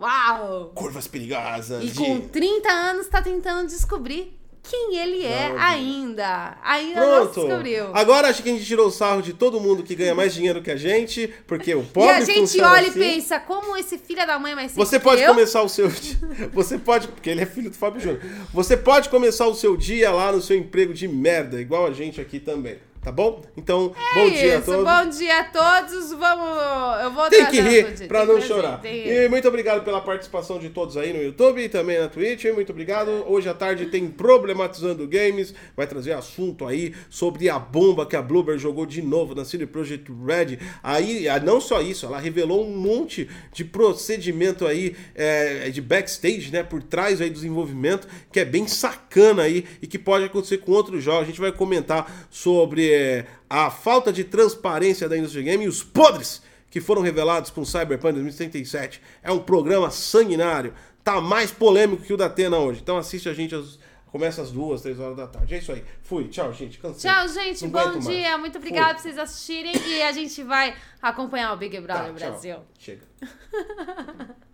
Uau! Curvas perigosas. E de... com 30 anos tá tentando descobrir quem ele é Não, ainda. Ainda não Pronto. descobriu. Agora acho que a gente tirou o sarro de todo mundo que ganha mais dinheiro que a gente, porque o E pobre a gente olha assim. e pensa, como esse filho da mãe é mais Você pode eu? começar o seu [LAUGHS] dia. Você pode. Porque ele é filho do Fábio Júnior. Você pode começar o seu dia lá no seu emprego de merda, igual a gente aqui também. Tá bom? Então, É bom dia a isso, todos. bom dia a todos. Vamos. Eu vou Tem que rir tem não chorar. E muito obrigado pela participação de todos aí no YouTube e também na Twitch. Muito obrigado. Hoje à tarde tem Problematizando Games. Vai trazer assunto aí sobre a bomba que a Bloober jogou de novo na CD Projekt Red. Aí, ah, não só isso, ela revelou um monte de procedimento aí é, de backstage, né? Por trás aí do desenvolvimento, que é bem sacana aí e que pode acontecer com outros jogos. A gente vai comentar sobre é, a falta de transparência da indústria game e os podres que foram revelados com Cyberpunk 2077. É um programa sanguinário. Tá mais polêmico que o da Atena hoje. Então assiste a gente, às- começa às duas, três horas da tarde. É isso aí. Fui. Tchau, gente. Cansei. Tchau, gente. Não bom aguento mais. dia. Muito obrigada Fui. por vocês assistirem. E a gente vai acompanhar o Big Tá, Brother tchau. Brasil. Chega. [LAUGHS]